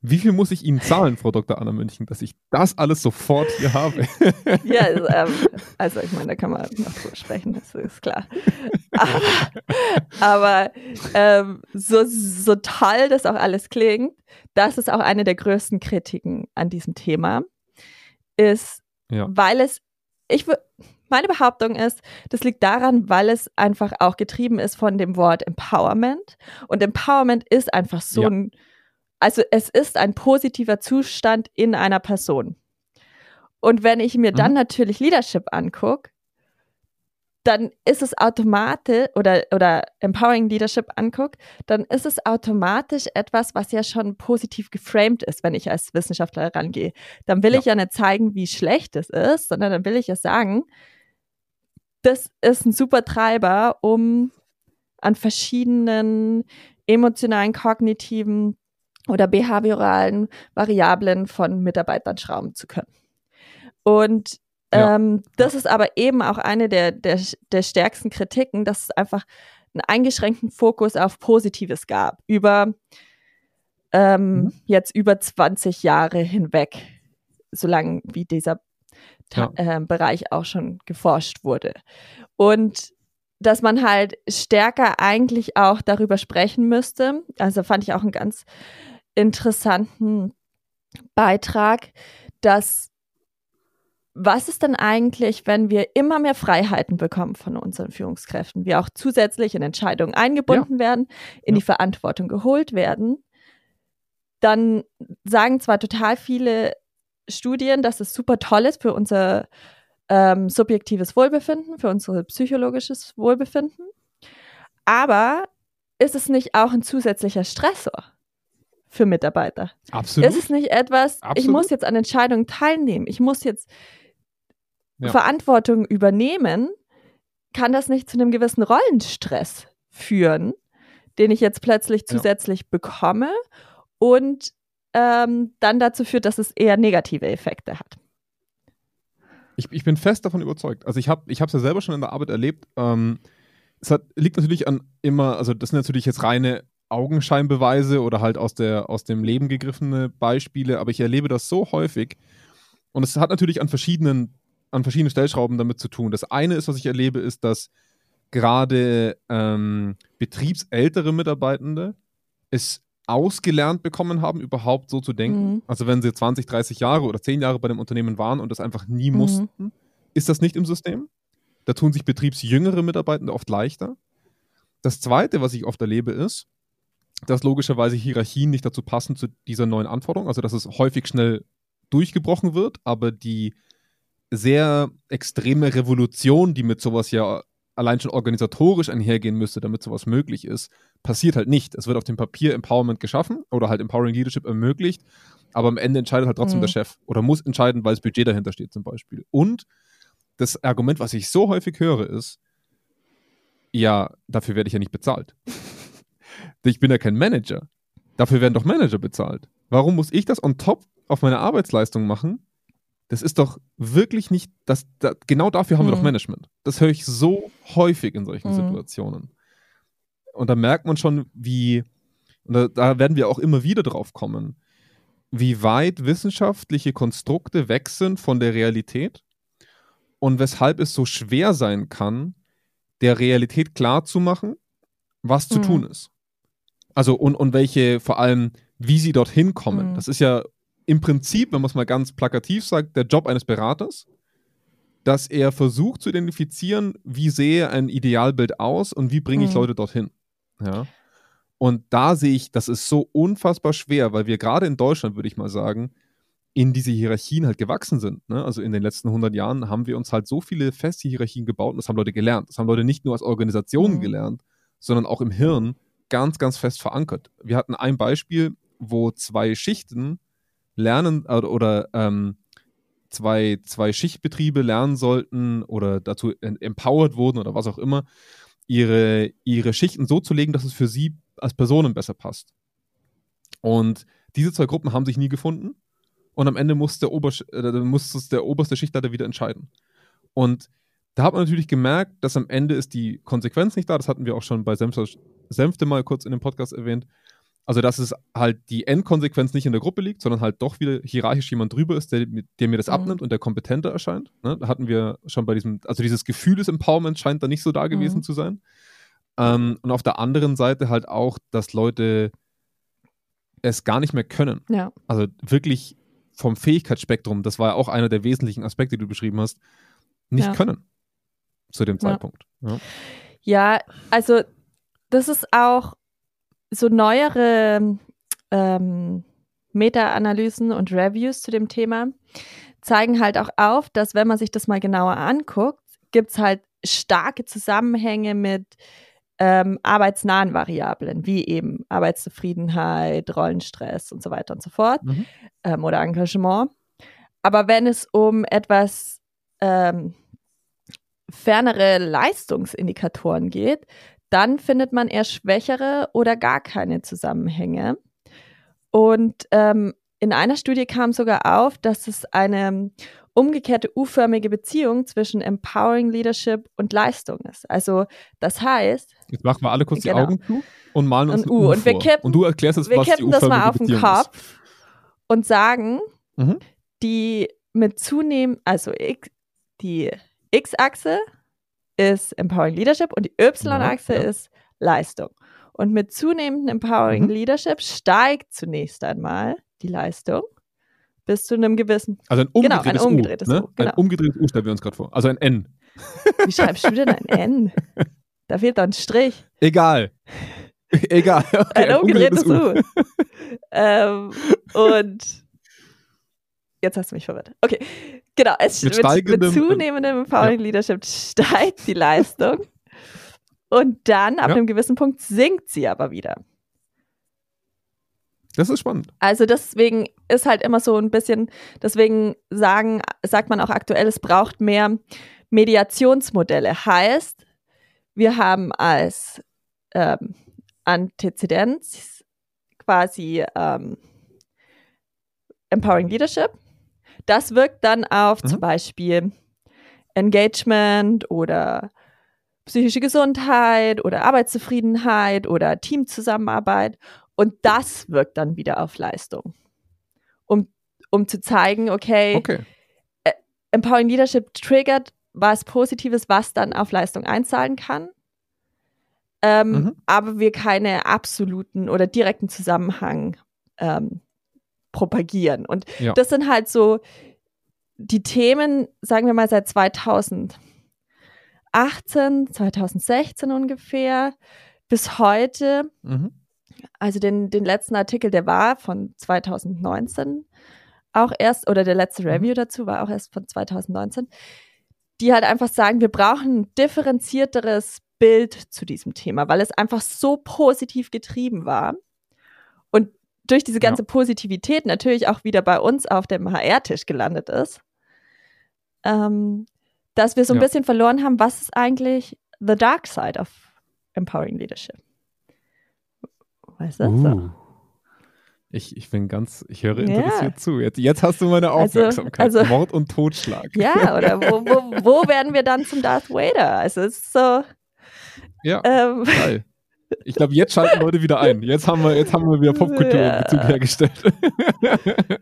Wie viel muss ich Ihnen zahlen, Frau Dr. Anna München, dass ich das alles sofort hier habe? ja, also, ähm, also ich meine, da kann man noch drüber sprechen, das ist klar. Aber, aber ähm, so, so toll das auch alles klingt, das ist auch eine der größten Kritiken an diesem Thema, ist, ja. weil es, ich meine Behauptung ist, das liegt daran, weil es einfach auch getrieben ist von dem Wort Empowerment. Und Empowerment ist einfach so ja. ein also es ist ein positiver Zustand in einer Person. Und wenn ich mir dann mhm. natürlich Leadership angucke, dann ist es automatisch oder, oder Empowering Leadership angucke, dann ist es automatisch etwas, was ja schon positiv geframed ist, wenn ich als Wissenschaftler rangehe. Dann will ja. ich ja nicht zeigen, wie schlecht es ist, sondern dann will ich ja sagen, das ist ein super Treiber, um an verschiedenen emotionalen, kognitiven oder behavioralen Variablen von Mitarbeitern schrauben zu können. Und ja. ähm, das ist aber eben auch eine der, der, der stärksten Kritiken, dass es einfach einen eingeschränkten Fokus auf Positives gab, über ähm, mhm. jetzt über 20 Jahre hinweg, solange wie dieser ja. äh, Bereich auch schon geforscht wurde. Und dass man halt stärker eigentlich auch darüber sprechen müsste. Also fand ich auch ein ganz interessanten Beitrag, dass was ist denn eigentlich, wenn wir immer mehr Freiheiten bekommen von unseren Führungskräften, wir auch zusätzlich in Entscheidungen eingebunden ja. werden, in ja. die Verantwortung geholt werden, dann sagen zwar total viele Studien, dass es super toll ist für unser ähm, subjektives Wohlbefinden, für unser psychologisches Wohlbefinden, aber ist es nicht auch ein zusätzlicher Stressor? Für Mitarbeiter. Absolut. Es ist nicht etwas, Absolut. ich muss jetzt an Entscheidungen teilnehmen, ich muss jetzt ja. Verantwortung übernehmen, kann das nicht zu einem gewissen Rollenstress führen, den ich jetzt plötzlich zusätzlich ja. bekomme und ähm, dann dazu führt, dass es eher negative Effekte hat. Ich, ich bin fest davon überzeugt. Also ich habe es ja selber schon in der Arbeit erlebt. Ähm, es hat, liegt natürlich an immer, also das sind natürlich jetzt reine Augenscheinbeweise oder halt aus, der, aus dem Leben gegriffene Beispiele, aber ich erlebe das so häufig. Und es hat natürlich an verschiedenen, an verschiedenen Stellschrauben damit zu tun. Das eine ist, was ich erlebe, ist, dass gerade ähm, betriebsältere Mitarbeitende es ausgelernt bekommen haben, überhaupt so zu denken. Mhm. Also wenn sie 20, 30 Jahre oder 10 Jahre bei dem Unternehmen waren und das einfach nie mhm. mussten, ist das nicht im System. Da tun sich betriebsjüngere Mitarbeitende oft leichter. Das Zweite, was ich oft erlebe, ist, dass logischerweise Hierarchien nicht dazu passen zu dieser neuen Anforderung, also dass es häufig schnell durchgebrochen wird, aber die sehr extreme Revolution, die mit sowas ja allein schon organisatorisch einhergehen müsste, damit sowas möglich ist, passiert halt nicht. Es wird auf dem Papier Empowerment geschaffen oder halt Empowering Leadership ermöglicht, aber am Ende entscheidet halt trotzdem mhm. der Chef oder muss entscheiden, weil das Budget dahinter steht zum Beispiel. Und das Argument, was ich so häufig höre, ist, ja, dafür werde ich ja nicht bezahlt. Ich bin ja kein Manager. Dafür werden doch Manager bezahlt. Warum muss ich das on top auf meine Arbeitsleistung machen? Das ist doch wirklich nicht, das, das genau dafür haben mhm. wir doch mhm. Management. Das höre ich so häufig in solchen mhm. Situationen. Und da merkt man schon, wie, und da, da werden wir auch immer wieder drauf kommen, wie weit wissenschaftliche Konstrukte weg sind von der Realität und weshalb es so schwer sein kann, der Realität klarzumachen, was zu mhm. tun ist. Also und, und welche vor allem, wie sie dorthin kommen. Mhm. Das ist ja im Prinzip, wenn man es mal ganz plakativ sagt, der Job eines Beraters, dass er versucht zu identifizieren, wie sehe ein Idealbild aus und wie bringe ich mhm. Leute dorthin. Ja. Und da sehe ich, das ist so unfassbar schwer, weil wir gerade in Deutschland, würde ich mal sagen, in diese Hierarchien halt gewachsen sind. Ne? Also in den letzten 100 Jahren haben wir uns halt so viele feste Hierarchien gebaut und das haben Leute gelernt. Das haben Leute nicht nur als Organisationen mhm. gelernt, sondern auch im Hirn ganz, ganz fest verankert. Wir hatten ein Beispiel, wo zwei Schichten lernen oder, oder ähm, zwei, zwei Schichtbetriebe lernen sollten oder dazu empowered wurden oder was auch immer, ihre, ihre Schichten so zu legen, dass es für sie als Personen besser passt. Und diese zwei Gruppen haben sich nie gefunden und am Ende muss, der Ober, äh, muss der oberste Schichtleiter wieder entscheiden. Und da hat man natürlich gemerkt, dass am Ende ist die Konsequenz nicht da. Das hatten wir auch schon bei Senfte mal kurz in dem Podcast erwähnt. Also, dass es halt die Endkonsequenz nicht in der Gruppe liegt, sondern halt doch wieder hierarchisch jemand drüber ist, der, der mir das mhm. abnimmt und der kompetenter erscheint. Ne? Da hatten wir schon bei diesem, also dieses Gefühl des Empowerments scheint da nicht so da gewesen mhm. zu sein. Ähm, und auf der anderen Seite halt auch, dass Leute es gar nicht mehr können. Ja. Also wirklich vom Fähigkeitsspektrum, das war ja auch einer der wesentlichen Aspekte, die du beschrieben hast, nicht ja. können zu dem Zeitpunkt. Ja. ja, also das ist auch so neuere ähm, Meta-Analysen und Reviews zu dem Thema zeigen halt auch auf, dass wenn man sich das mal genauer anguckt, gibt es halt starke Zusammenhänge mit ähm, arbeitsnahen Variablen, wie eben Arbeitszufriedenheit, Rollenstress und so weiter und so fort mhm. ähm, oder Engagement. Aber wenn es um etwas ähm, fernere Leistungsindikatoren geht, dann findet man eher schwächere oder gar keine Zusammenhänge. Und ähm, in einer Studie kam sogar auf, dass es eine umgekehrte U-förmige Beziehung zwischen Empowering Leadership und Leistung ist. Also das heißt. Jetzt machen wir alle kurz genau, die Augen zu und malen uns ein U. und, wir kippen, und du erklärst jetzt, wir was kippen die das mal auf den Kopf ist. und sagen, mhm. die mit zunehmend, also X, die X-Achse ist Empowering Leadership und die Y-Achse ja, ja. ist Leistung. Und mit zunehmendem Empowering mhm. Leadership steigt zunächst einmal die Leistung bis zu einem gewissen. Also ein umgedrehtes, genau, ein umgedrehtes U. Ne? U genau. Ein umgedrehtes U stellen wir uns gerade vor. Also ein N. Wie schreibst du denn ein N? Da fehlt doch ein Strich. Egal. Egal. Okay, ein, umgedrehtes, umgedrehtes U. ähm, und jetzt hast du mich verwirrt. Okay, genau. Es mit, mit, mit zunehmendem Empowering ja. Leadership steigt die Leistung. Und dann, ab ja. einem gewissen Punkt, sinkt sie aber wieder. Das ist spannend. Also deswegen ist halt immer so ein bisschen, deswegen sagen, sagt man auch aktuell, es braucht mehr Mediationsmodelle. Heißt, wir haben als ähm, Antizidenz quasi ähm, Empowering Leadership. Das wirkt dann auf mhm. zum Beispiel Engagement oder psychische Gesundheit oder Arbeitszufriedenheit oder Teamzusammenarbeit. Und das wirkt dann wieder auf Leistung. Um, um zu zeigen, okay, okay. Äh, Empowering Leadership triggert was Positives, was dann auf Leistung einzahlen kann. Ähm, mhm. Aber wir keine absoluten oder direkten Zusammenhang ähm, propagieren. Und ja. das sind halt so die Themen, sagen wir mal seit 2018, 2016 ungefähr, bis heute. Mhm also den, den letzten Artikel, der war von 2019. auch erst, oder der letzte mhm. Review dazu war auch erst von 2019, die halt einfach sagen, wir brauchen ein differenzierteres Bild zu diesem Thema, weil es einfach so positiv getrieben war. Und durch diese ganze ja. Positivität natürlich auch wieder bei uns auf dem HR-Tisch gelandet ist, ähm, dass wir so ein ja. bisschen verloren haben, was ist eigentlich the dark side of empowering leadership? Weißt du? Uh. So. Ich, ich bin ganz, ich höre interessiert ja. zu. Jetzt, jetzt hast du meine also, Aufmerksamkeit. Also, also, Mord und Totschlag. Ja, oder wo, wo, wo werden wir dann zum Darth Vader? Also es ist so. Ja, ähm, geil. Ich glaube, jetzt schalten Leute wieder ein. Jetzt haben wir, jetzt haben wir wieder Popkultur ja. Bezug hergestellt.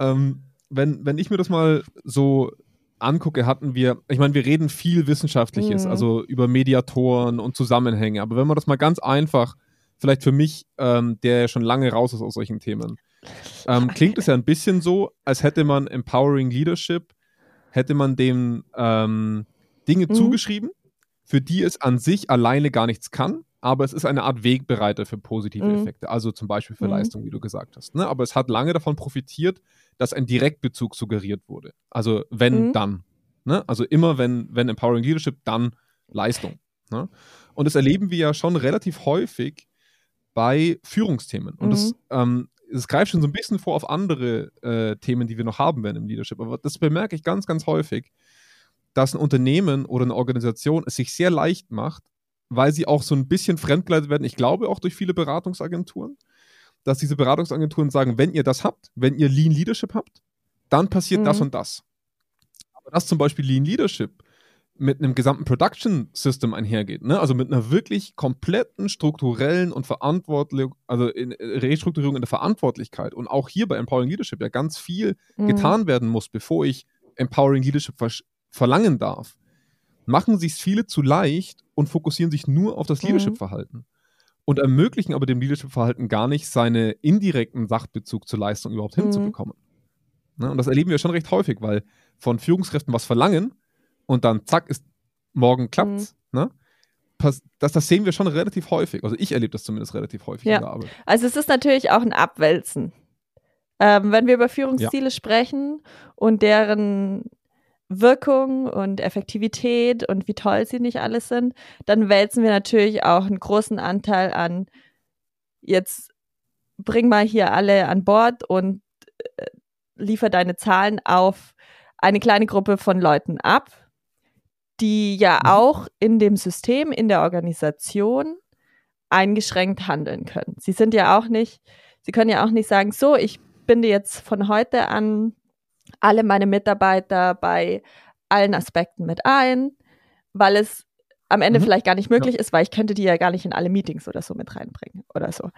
ähm, wenn, wenn ich mir das mal so angucke, hatten wir, ich meine, wir reden viel Wissenschaftliches, mhm. also über Mediatoren und Zusammenhänge, aber wenn man das mal ganz einfach vielleicht für mich, ähm, der schon lange raus ist aus solchen Themen. Ähm, klingt es ja ein bisschen so, als hätte man Empowering Leadership, hätte man dem ähm, Dinge mhm. zugeschrieben, für die es an sich alleine gar nichts kann, aber es ist eine Art Wegbereiter für positive mhm. Effekte, also zum Beispiel für mhm. Leistung, wie du gesagt hast. Ne? Aber es hat lange davon profitiert, dass ein Direktbezug suggeriert wurde. Also wenn, mhm. dann. Ne? Also immer wenn, wenn Empowering Leadership, dann Leistung. Ne? Und das erleben wir ja schon relativ häufig, bei Führungsthemen. Und mhm. das, ähm, das greift schon so ein bisschen vor auf andere äh, Themen, die wir noch haben werden im Leadership. Aber das bemerke ich ganz, ganz häufig, dass ein Unternehmen oder eine Organisation es sich sehr leicht macht, weil sie auch so ein bisschen fremdgeleitet werden. Ich glaube auch durch viele Beratungsagenturen, dass diese Beratungsagenturen sagen, wenn ihr das habt, wenn ihr Lean Leadership habt, dann passiert mhm. das und das. Aber dass zum Beispiel Lean Leadership mit einem gesamten Production System einhergeht. Ne? Also mit einer wirklich kompletten strukturellen und Verantwortung, also in, Restrukturierung in der Verantwortlichkeit. Und auch hier bei Empowering Leadership ja ganz viel mhm. getan werden muss, bevor ich Empowering Leadership verlangen darf. Machen sich viele zu leicht und fokussieren sich nur auf das mhm. Leadership-Verhalten. Und ermöglichen aber dem Leadership-Verhalten gar nicht, seine indirekten Sachbezug zur Leistung überhaupt mhm. hinzubekommen. Ne? Und das erleben wir schon recht häufig, weil von Führungskräften was verlangen, und dann zack, ist morgen klappt's. Mhm. Ne? Das, das sehen wir schon relativ häufig. Also ich erlebe das zumindest relativ häufig ja. in der Arbeit. Also es ist natürlich auch ein Abwälzen. Ähm, wenn wir über Führungsziele ja. sprechen und deren Wirkung und Effektivität und wie toll sie nicht alles sind, dann wälzen wir natürlich auch einen großen Anteil an, jetzt bring mal hier alle an Bord und äh, liefer deine Zahlen auf eine kleine Gruppe von Leuten ab, die ja mhm. auch in dem System, in der Organisation eingeschränkt handeln können. Sie sind ja auch nicht, sie können ja auch nicht sagen, so, ich binde jetzt von heute an alle meine Mitarbeiter bei allen Aspekten mit ein, weil es am Ende mhm. vielleicht gar nicht möglich ja. ist, weil ich könnte die ja gar nicht in alle Meetings oder so mit reinbringen oder so.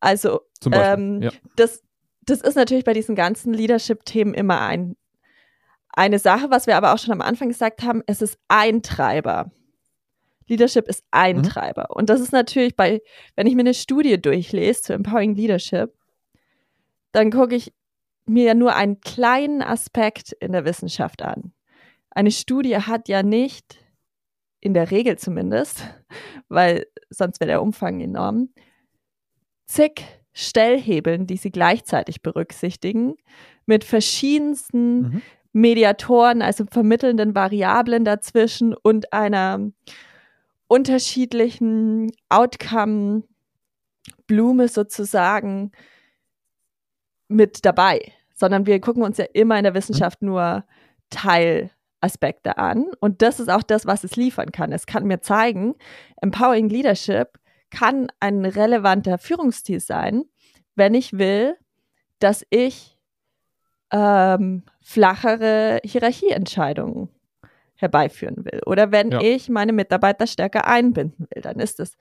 Also ähm, ja. das, das ist natürlich bei diesen ganzen Leadership-Themen immer ein eine Sache, was wir aber auch schon am Anfang gesagt haben, es ist ein Treiber. Leadership ist ein mhm. Treiber. Und das ist natürlich bei, wenn ich mir eine Studie durchlese zu Empowering Leadership, dann gucke ich mir ja nur einen kleinen Aspekt in der Wissenschaft an. Eine Studie hat ja nicht, in der Regel zumindest, weil sonst wäre der Umfang enorm, zig Stellhebeln, die sie gleichzeitig berücksichtigen, mit verschiedensten mhm. Mediatoren, also vermittelnden Variablen dazwischen und einer unterschiedlichen Outcome-Blume sozusagen mit dabei, sondern wir gucken uns ja immer in der Wissenschaft nur Teilaspekte an und das ist auch das, was es liefern kann. Es kann mir zeigen, Empowering Leadership kann ein relevanter Führungsstil sein, wenn ich will, dass ich ähm, flachere Hierarchieentscheidungen herbeiführen will. Oder wenn ja. ich meine Mitarbeiter stärker einbinden will, dann ist es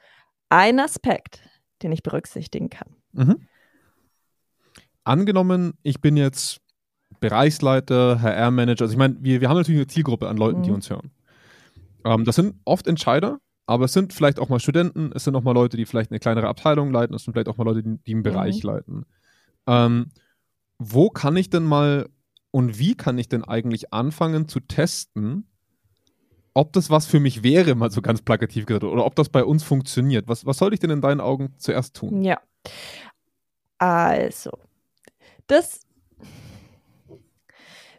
ein Aspekt, den ich berücksichtigen kann. Mhm. Angenommen, ich bin jetzt Bereichsleiter, HR-Manager, also ich meine, wir, wir haben natürlich eine Zielgruppe an Leuten, mhm. die uns hören. Ähm, das sind oft Entscheider, aber es sind vielleicht auch mal Studenten, es sind auch mal Leute, die vielleicht eine kleinere Abteilung leiten, es sind vielleicht auch mal Leute, die, die einen Bereich mhm. leiten. Ähm, wo kann ich denn mal und wie kann ich denn eigentlich anfangen zu testen, ob das was für mich wäre, mal so ganz plakativ gesagt, oder ob das bei uns funktioniert? Was, was sollte ich denn in deinen Augen zuerst tun? Ja. Also, das,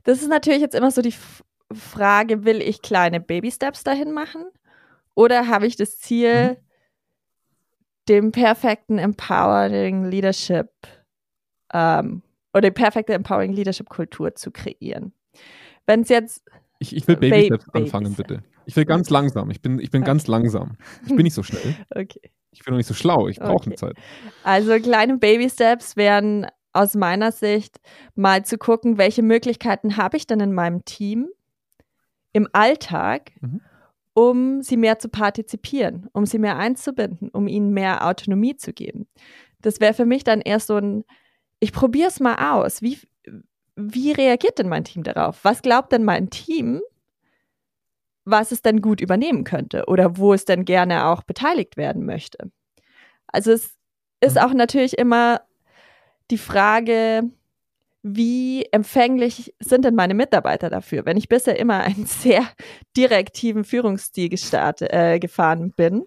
das ist natürlich jetzt immer so die Frage, will ich kleine Baby-Steps dahin machen? Oder habe ich das Ziel, mhm. dem perfekten Empowering Leadership ähm, oder die perfekte Empowering Leadership Kultur zu kreieren? Wenn es jetzt. Ich, ich will Baby Steps ba anfangen, bitte. Ich will ganz langsam. Ich bin, ich bin okay. ganz langsam. Ich bin nicht so schnell. okay. Ich bin noch nicht so schlau. Ich brauche okay. eine Zeit. Also kleine Baby Steps wären aus meiner Sicht mal zu gucken, welche Möglichkeiten habe ich denn in meinem Team im Alltag, mhm. um sie mehr zu partizipieren, um sie mehr einzubinden, um ihnen mehr Autonomie zu geben. Das wäre für mich dann erst so ein, ich probiere es mal aus. Wie, wie reagiert denn mein Team darauf? Was glaubt denn mein Team, was es denn gut übernehmen könnte oder wo es denn gerne auch beteiligt werden möchte? Also es ist mhm. auch natürlich immer die Frage, wie empfänglich sind denn meine Mitarbeiter dafür? Wenn ich bisher immer einen sehr direktiven Führungsstil gestart, äh, gefahren bin,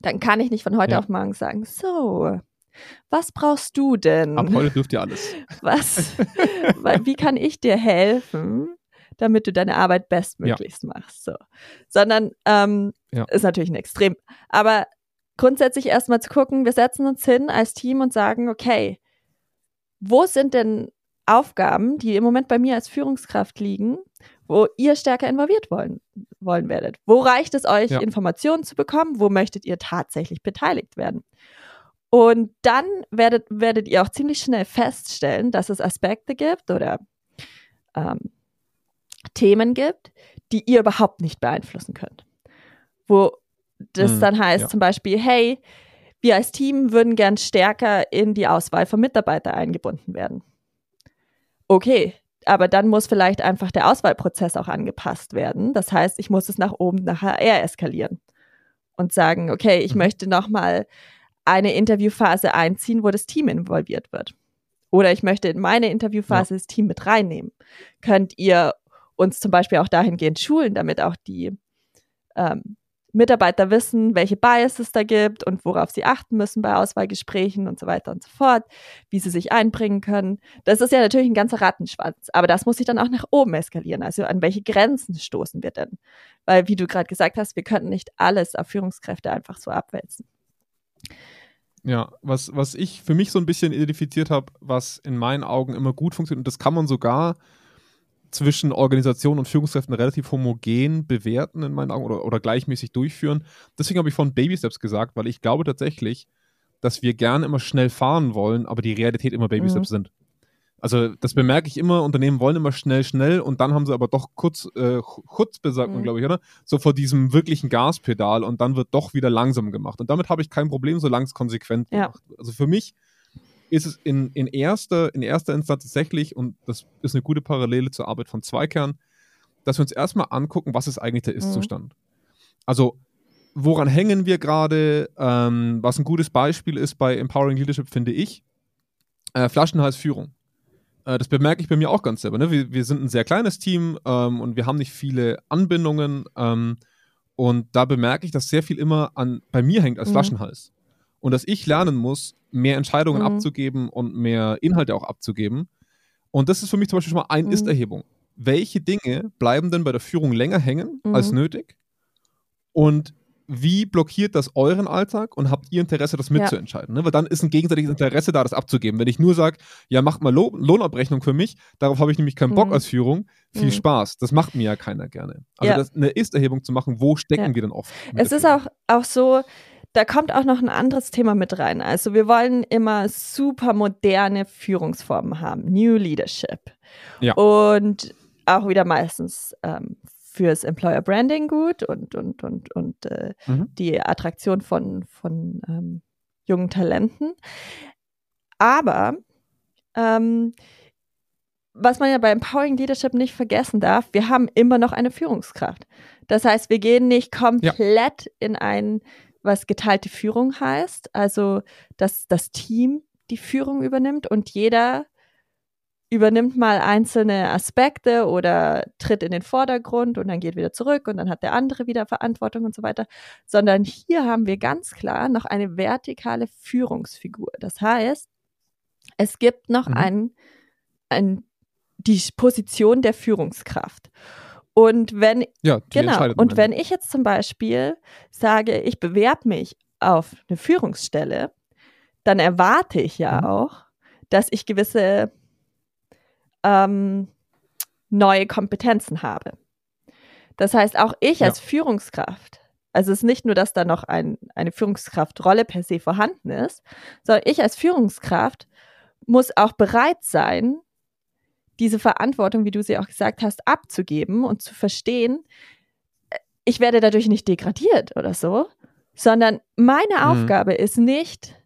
dann kann ich nicht von heute ja. auf morgen sagen, so, was brauchst du denn? Ab heute dürft ihr alles. Was? wie kann ich dir helfen, damit du deine Arbeit bestmöglichst ja. machst? So. Sondern ähm, ja. ist natürlich ein Extrem. Aber grundsätzlich erstmal zu gucken, wir setzen uns hin als Team und sagen, okay, wo sind denn Aufgaben, die im Moment bei mir als Führungskraft liegen, wo ihr stärker involviert wollen, wollen werdet? Wo reicht es euch, ja. Informationen zu bekommen? Wo möchtet ihr tatsächlich beteiligt werden? Und dann werdet, werdet ihr auch ziemlich schnell feststellen, dass es Aspekte gibt oder ähm, Themen gibt, die ihr überhaupt nicht beeinflussen könnt. Wo das mhm, dann heißt ja. zum Beispiel, hey, wir als Team würden gern stärker in die Auswahl von Mitarbeitern eingebunden werden. Okay, aber dann muss vielleicht einfach der Auswahlprozess auch angepasst werden. Das heißt, ich muss es nach oben nach HR eskalieren und sagen, okay, ich mhm. möchte nochmal eine Interviewphase einziehen, wo das Team involviert wird. Oder ich möchte in meine Interviewphase ja. das Team mit reinnehmen. Könnt ihr uns zum Beispiel auch dahingehend schulen, damit auch die ähm, Mitarbeiter wissen, welche Biases es da gibt und worauf sie achten müssen bei Auswahlgesprächen und so weiter und so fort, wie sie sich einbringen können. Das ist ja natürlich ein ganzer Rattenschwanz, aber das muss sich dann auch nach oben eskalieren. Also an welche Grenzen stoßen wir denn? Weil, wie du gerade gesagt hast, wir könnten nicht alles auf Führungskräfte einfach so abwälzen. Ja, was, was ich für mich so ein bisschen identifiziert habe, was in meinen Augen immer gut funktioniert, und das kann man sogar zwischen Organisation und Führungskräften relativ homogen bewerten in meinen Augen oder, oder gleichmäßig durchführen. Deswegen habe ich von Baby Steps gesagt, weil ich glaube tatsächlich, dass wir gerne immer schnell fahren wollen, aber die Realität immer Baby Steps mhm. sind. Also das bemerke ich immer, Unternehmen wollen immer schnell, schnell und dann haben sie aber doch kurz, äh, Chutzpe, sagt man, mhm. glaube ich, oder? So vor diesem wirklichen Gaspedal und dann wird doch wieder langsam gemacht. Und damit habe ich kein Problem, solange es konsequent ja. gemacht. Also für mich ist es in, in, erster, in erster Instanz tatsächlich, und das ist eine gute Parallele zur Arbeit von Zweikern, dass wir uns erstmal angucken, was ist eigentlich der Ist-Zustand. Mhm. Also, woran hängen wir gerade? Ähm, was ein gutes Beispiel ist bei Empowering Leadership, finde ich, äh, Flaschenhalsführung. Äh, das bemerke ich bei mir auch ganz selber. Ne? Wir, wir sind ein sehr kleines Team ähm, und wir haben nicht viele Anbindungen. Ähm, und da bemerke ich, dass sehr viel immer an, bei mir hängt als mhm. Flaschenhals und dass ich lernen muss, mehr Entscheidungen mhm. abzugeben und mehr Inhalte auch abzugeben. Und das ist für mich zum Beispiel schon mal eine mhm. Ist-Erhebung. Welche Dinge bleiben denn bei der Führung länger hängen mhm. als nötig? Und wie blockiert das euren Alltag und habt ihr Interesse, das mitzuentscheiden? Ja. Ne? Weil dann ist ein gegenseitiges Interesse da, das abzugeben. Wenn ich nur sage, ja, macht mal Lo Lohnabrechnung für mich, darauf habe ich nämlich keinen Bock mhm. als Führung, viel mhm. Spaß. Das macht mir ja keiner gerne. Also ja. das, eine Ist-Erhebung zu machen, wo stecken ja. wir denn oft? Es ist auch, auch so, da kommt auch noch ein anderes Thema mit rein. Also wir wollen immer super moderne Führungsformen haben, New Leadership. Ja. Und auch wieder meistens ähm, fürs Employer Branding gut und, und, und, und äh, mhm. die Attraktion von, von ähm, jungen Talenten. Aber ähm, was man ja bei Empowering Leadership nicht vergessen darf, wir haben immer noch eine Führungskraft. Das heißt, wir gehen nicht komplett ja. in ein was geteilte Führung heißt, also dass das Team die Führung übernimmt und jeder übernimmt mal einzelne Aspekte oder tritt in den Vordergrund und dann geht wieder zurück und dann hat der andere wieder Verantwortung und so weiter, sondern hier haben wir ganz klar noch eine vertikale Führungsfigur. Das heißt, es gibt noch mhm. einen, einen die Position der Führungskraft. Und wenn, ja, genau, und wenn ich jetzt zum Beispiel sage, ich bewerbe mich auf eine Führungsstelle, dann erwarte ich ja mhm. auch, dass ich gewisse ähm, neue Kompetenzen habe. Das heißt, auch ich ja. als Führungskraft, also es ist nicht nur, dass da noch ein, eine Führungskraftrolle per se vorhanden ist, sondern ich als Führungskraft muss auch bereit sein, diese Verantwortung, wie du sie auch gesagt hast, abzugeben und zu verstehen, ich werde dadurch nicht degradiert oder so, sondern meine mhm. Aufgabe ist nicht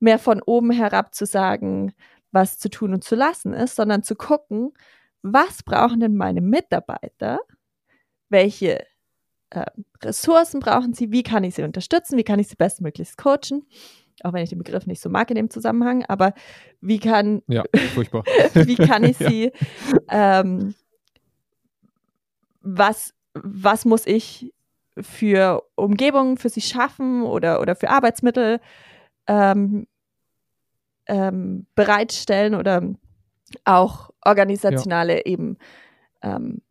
mehr von oben herab zu sagen, was zu tun und zu lassen ist, sondern zu gucken, was brauchen denn meine Mitarbeiter, welche äh, Ressourcen brauchen sie, wie kann ich sie unterstützen, wie kann ich sie bestmöglichst coachen, auch wenn ich den Begriff nicht so mag in dem Zusammenhang, aber wie kann, ja, furchtbar. wie kann ich sie, ja. ähm, was, was muss ich für Umgebungen für sie schaffen oder, oder für Arbeitsmittel ähm, ähm, bereitstellen oder auch organisationale ja. eben ähm,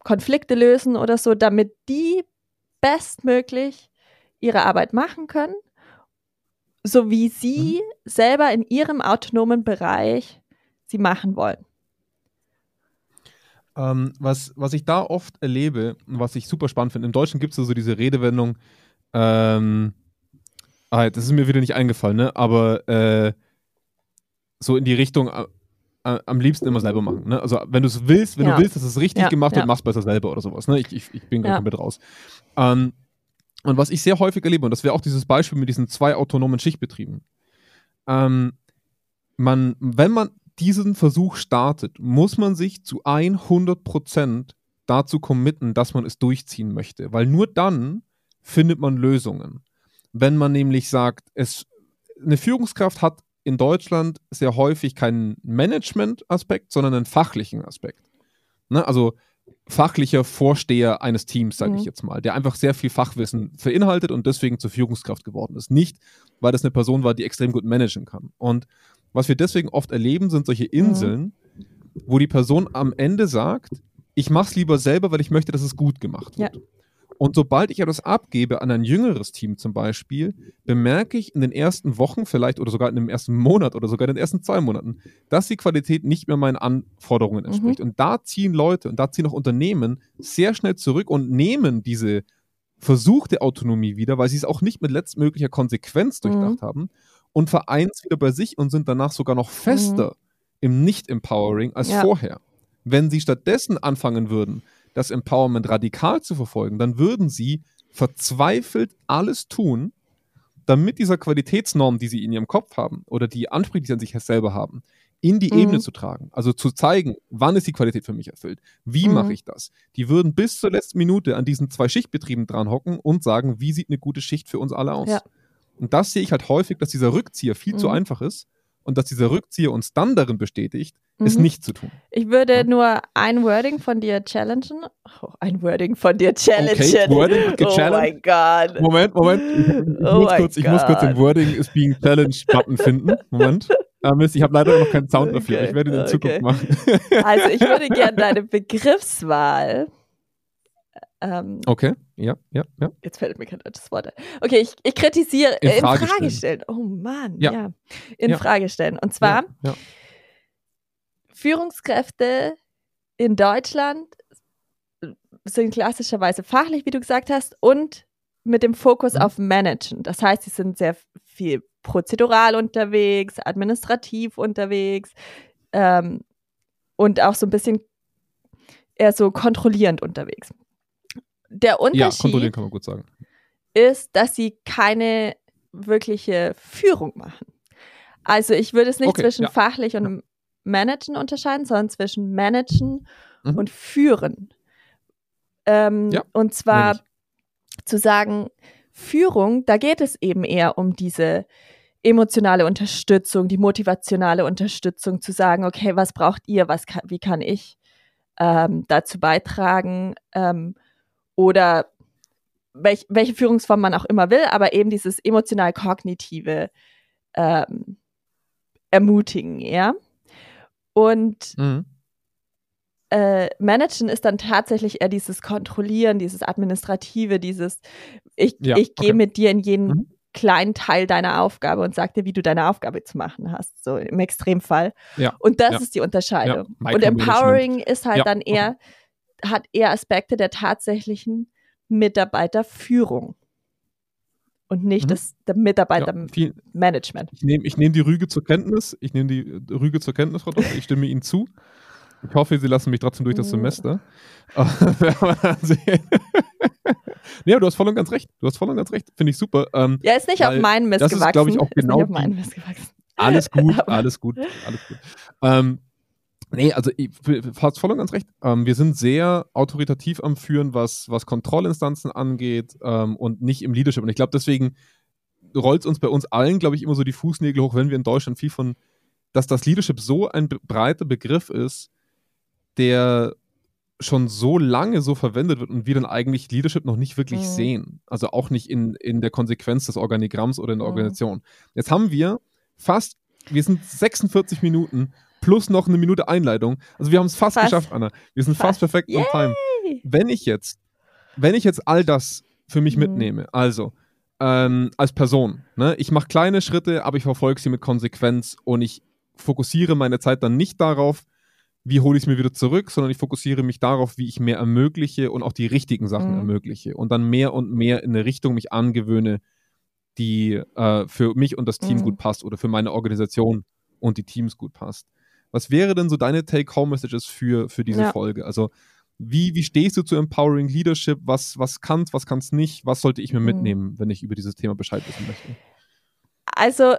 Konflikte lösen oder so, damit die bestmöglich ihre Arbeit machen können, so wie sie mhm. selber in ihrem autonomen Bereich sie machen wollen. Ähm, was, was ich da oft erlebe, was ich super spannend finde, im Deutschen gibt es so diese Redewendung, ähm, ah, das ist mir wieder nicht eingefallen, ne? aber äh, so in die Richtung, äh, äh, am liebsten immer selber machen. Ne? Also wenn du es willst, wenn ja. du willst, dass es richtig ja, gemacht wird, ja. machst besser selber oder sowas. Ne? Ich, ich, ich bin ja. komplett raus. Ähm, und was ich sehr häufig erlebe, und das wäre auch dieses Beispiel mit diesen zwei autonomen Schichtbetrieben. Ähm, man, wenn man diesen Versuch startet, muss man sich zu 100% dazu committen, dass man es durchziehen möchte. Weil nur dann findet man Lösungen. Wenn man nämlich sagt, es, eine Führungskraft hat in Deutschland sehr häufig keinen Management-Aspekt, sondern einen fachlichen Aspekt. Ne? Also fachlicher Vorsteher eines Teams, sage mhm. ich jetzt mal, der einfach sehr viel Fachwissen beinhaltet und deswegen zur Führungskraft geworden ist. Nicht, weil das eine Person war, die extrem gut managen kann. Und was wir deswegen oft erleben, sind solche Inseln, mhm. wo die Person am Ende sagt, ich mache es lieber selber, weil ich möchte, dass es gut gemacht wird. Ja. Und sobald ich etwas abgebe an ein jüngeres Team zum Beispiel, bemerke ich in den ersten Wochen vielleicht oder sogar in dem ersten Monat oder sogar in den ersten zwei Monaten, dass die Qualität nicht mehr meinen Anforderungen entspricht. Mhm. Und da ziehen Leute und da ziehen auch Unternehmen sehr schnell zurück und nehmen diese versuchte Autonomie wieder, weil sie es auch nicht mit letztmöglicher Konsequenz mhm. durchdacht mhm. haben und vereinen es wieder bei sich und sind danach sogar noch fester mhm. im Nicht-Empowering als ja. vorher. Wenn sie stattdessen anfangen würden, das Empowerment radikal zu verfolgen, dann würden sie verzweifelt alles tun, damit dieser Qualitätsnorm, die sie in ihrem Kopf haben oder die Ansprüche, die sie an sich selber haben, in die mhm. Ebene zu tragen. Also zu zeigen, wann ist die Qualität für mich erfüllt? Wie mhm. mache ich das? Die würden bis zur letzten Minute an diesen zwei Schichtbetrieben dran hocken und sagen, wie sieht eine gute Schicht für uns alle aus? Ja. Und das sehe ich halt häufig, dass dieser Rückzieher viel mhm. zu einfach ist und dass dieser Rückzieher uns dann darin bestätigt, mhm. es nicht zu tun. Ich würde ja. nur ein Wording von dir challengen. Oh, ein Wording von dir challengen. Okay, Wording oh mein Gott. Moment, Moment. Ich, ich, oh muss, kurz, ich muss, kurz, den Wording is being challenged Button finden. Moment. Ah, Mist, ich habe leider noch keinen Sound dafür. Okay. Ich werde den in Zukunft okay. machen. also ich würde gerne deine Begriffswahl ähm, okay, ja, ja, ja. Jetzt fällt mir kein deutsches Wort ein. Okay, ich, ich kritisiere, in, äh, in Frage, Frage stellen. stellen. Oh Mann, ja. ja. In ja. Frage stellen. Und zwar ja. Führungskräfte in Deutschland sind klassischerweise fachlich, wie du gesagt hast, und mit dem Fokus mhm. auf Managen. Das heißt, sie sind sehr viel prozedural unterwegs, administrativ unterwegs ähm, und auch so ein bisschen eher so kontrollierend unterwegs der Unterschied ja, kann man gut sagen. ist, dass sie keine wirkliche Führung machen. Also ich würde es nicht okay, zwischen ja. fachlich und Managen unterscheiden, sondern zwischen Managen mhm. und Führen. Ähm, ja, und zwar zu sagen, Führung, da geht es eben eher um diese emotionale Unterstützung, die motivationale Unterstützung, zu sagen, okay, was braucht ihr, was kann, wie kann ich ähm, dazu beitragen, ähm, oder welch, welche Führungsform man auch immer will, aber eben dieses emotional-kognitive ähm, Ermutigen, ja. Und mhm. äh, Managen ist dann tatsächlich eher dieses Kontrollieren, dieses Administrative, dieses ich, Ja, ich gehe okay. mit dir in jeden Mhm. kleinen Teil deiner Aufgabe und sag dir, wie du deine Aufgabe zu machen hast, so im Extremfall. Ja, Und das ja. ist die Unterscheidung. Und. Empowering ist halt dann eher, hat eher Aspekte der tatsächlichen Mitarbeiterführung und nicht Mhm. das der Ja, Mitarbeitermanagement. viel, ich nehme ich nehm die Rüge zur Kenntnis. Ich nehme die äh, Rüge zur Kenntnis, Frau Doktor. Ich stimme Ihnen zu. Ich hoffe, Sie lassen mich trotzdem durch das Mhm. Semester. Nee, du hast voll und ganz recht. Du hast voll und ganz recht. Finde ich super. Ähm, Ja, ist nicht auf meinen Mist das ist, gewachsen. glaub ich, auch Ist genau nicht auf die- meinen Mist gewachsen. Alles gut, alles gut, alles gut. Ähm, nee, also hast voll und ganz recht. Ähm, wir sind sehr autoritativ am Führen, was, was Kontrollinstanzen angeht ähm, und nicht im Leadership. Und ich glaube, deswegen rollt es uns bei uns allen, glaube ich, immer so die Fußnägel hoch, wenn wir in Deutschland viel von, dass das Leadership so ein breiter Begriff ist, der schon so lange so verwendet wird und wir dann eigentlich Leadership noch nicht wirklich Mhm. sehen. Also auch nicht in, in der Konsequenz des Organigramms oder in der Mhm. Organisation. Jetzt haben wir fast, wir sind 46 Minuten plus noch eine Minute Einleitung. Also wir haben es fast, Fast. geschafft, Anna. Wir sind fast, Fast. perfekt on time. Wenn ich jetzt, wenn ich jetzt all das für mich Mhm. mitnehme, also ähm, als Person, ne, ich mache kleine Schritte, aber ich verfolge sie mit Konsequenz und ich fokussiere meine Zeit dann nicht darauf, wie hole ich es mir wieder zurück, sondern ich fokussiere mich darauf, wie ich mehr ermögliche und auch die richtigen Sachen Mhm. ermögliche und dann mehr und mehr in eine Richtung mich angewöhne, die äh, für mich und das Team Mhm. gut passt oder für meine Organisation und die Teams gut passt. Was wäre denn so deine Take-Home-Messages für, für diese Ja. Folge? Also wie, wie stehst du zu Empowering Leadership? Was, was kannst, was kannst nicht? Was sollte ich mir Mhm. mitnehmen, wenn ich über dieses Thema Bescheid wissen möchte? Also,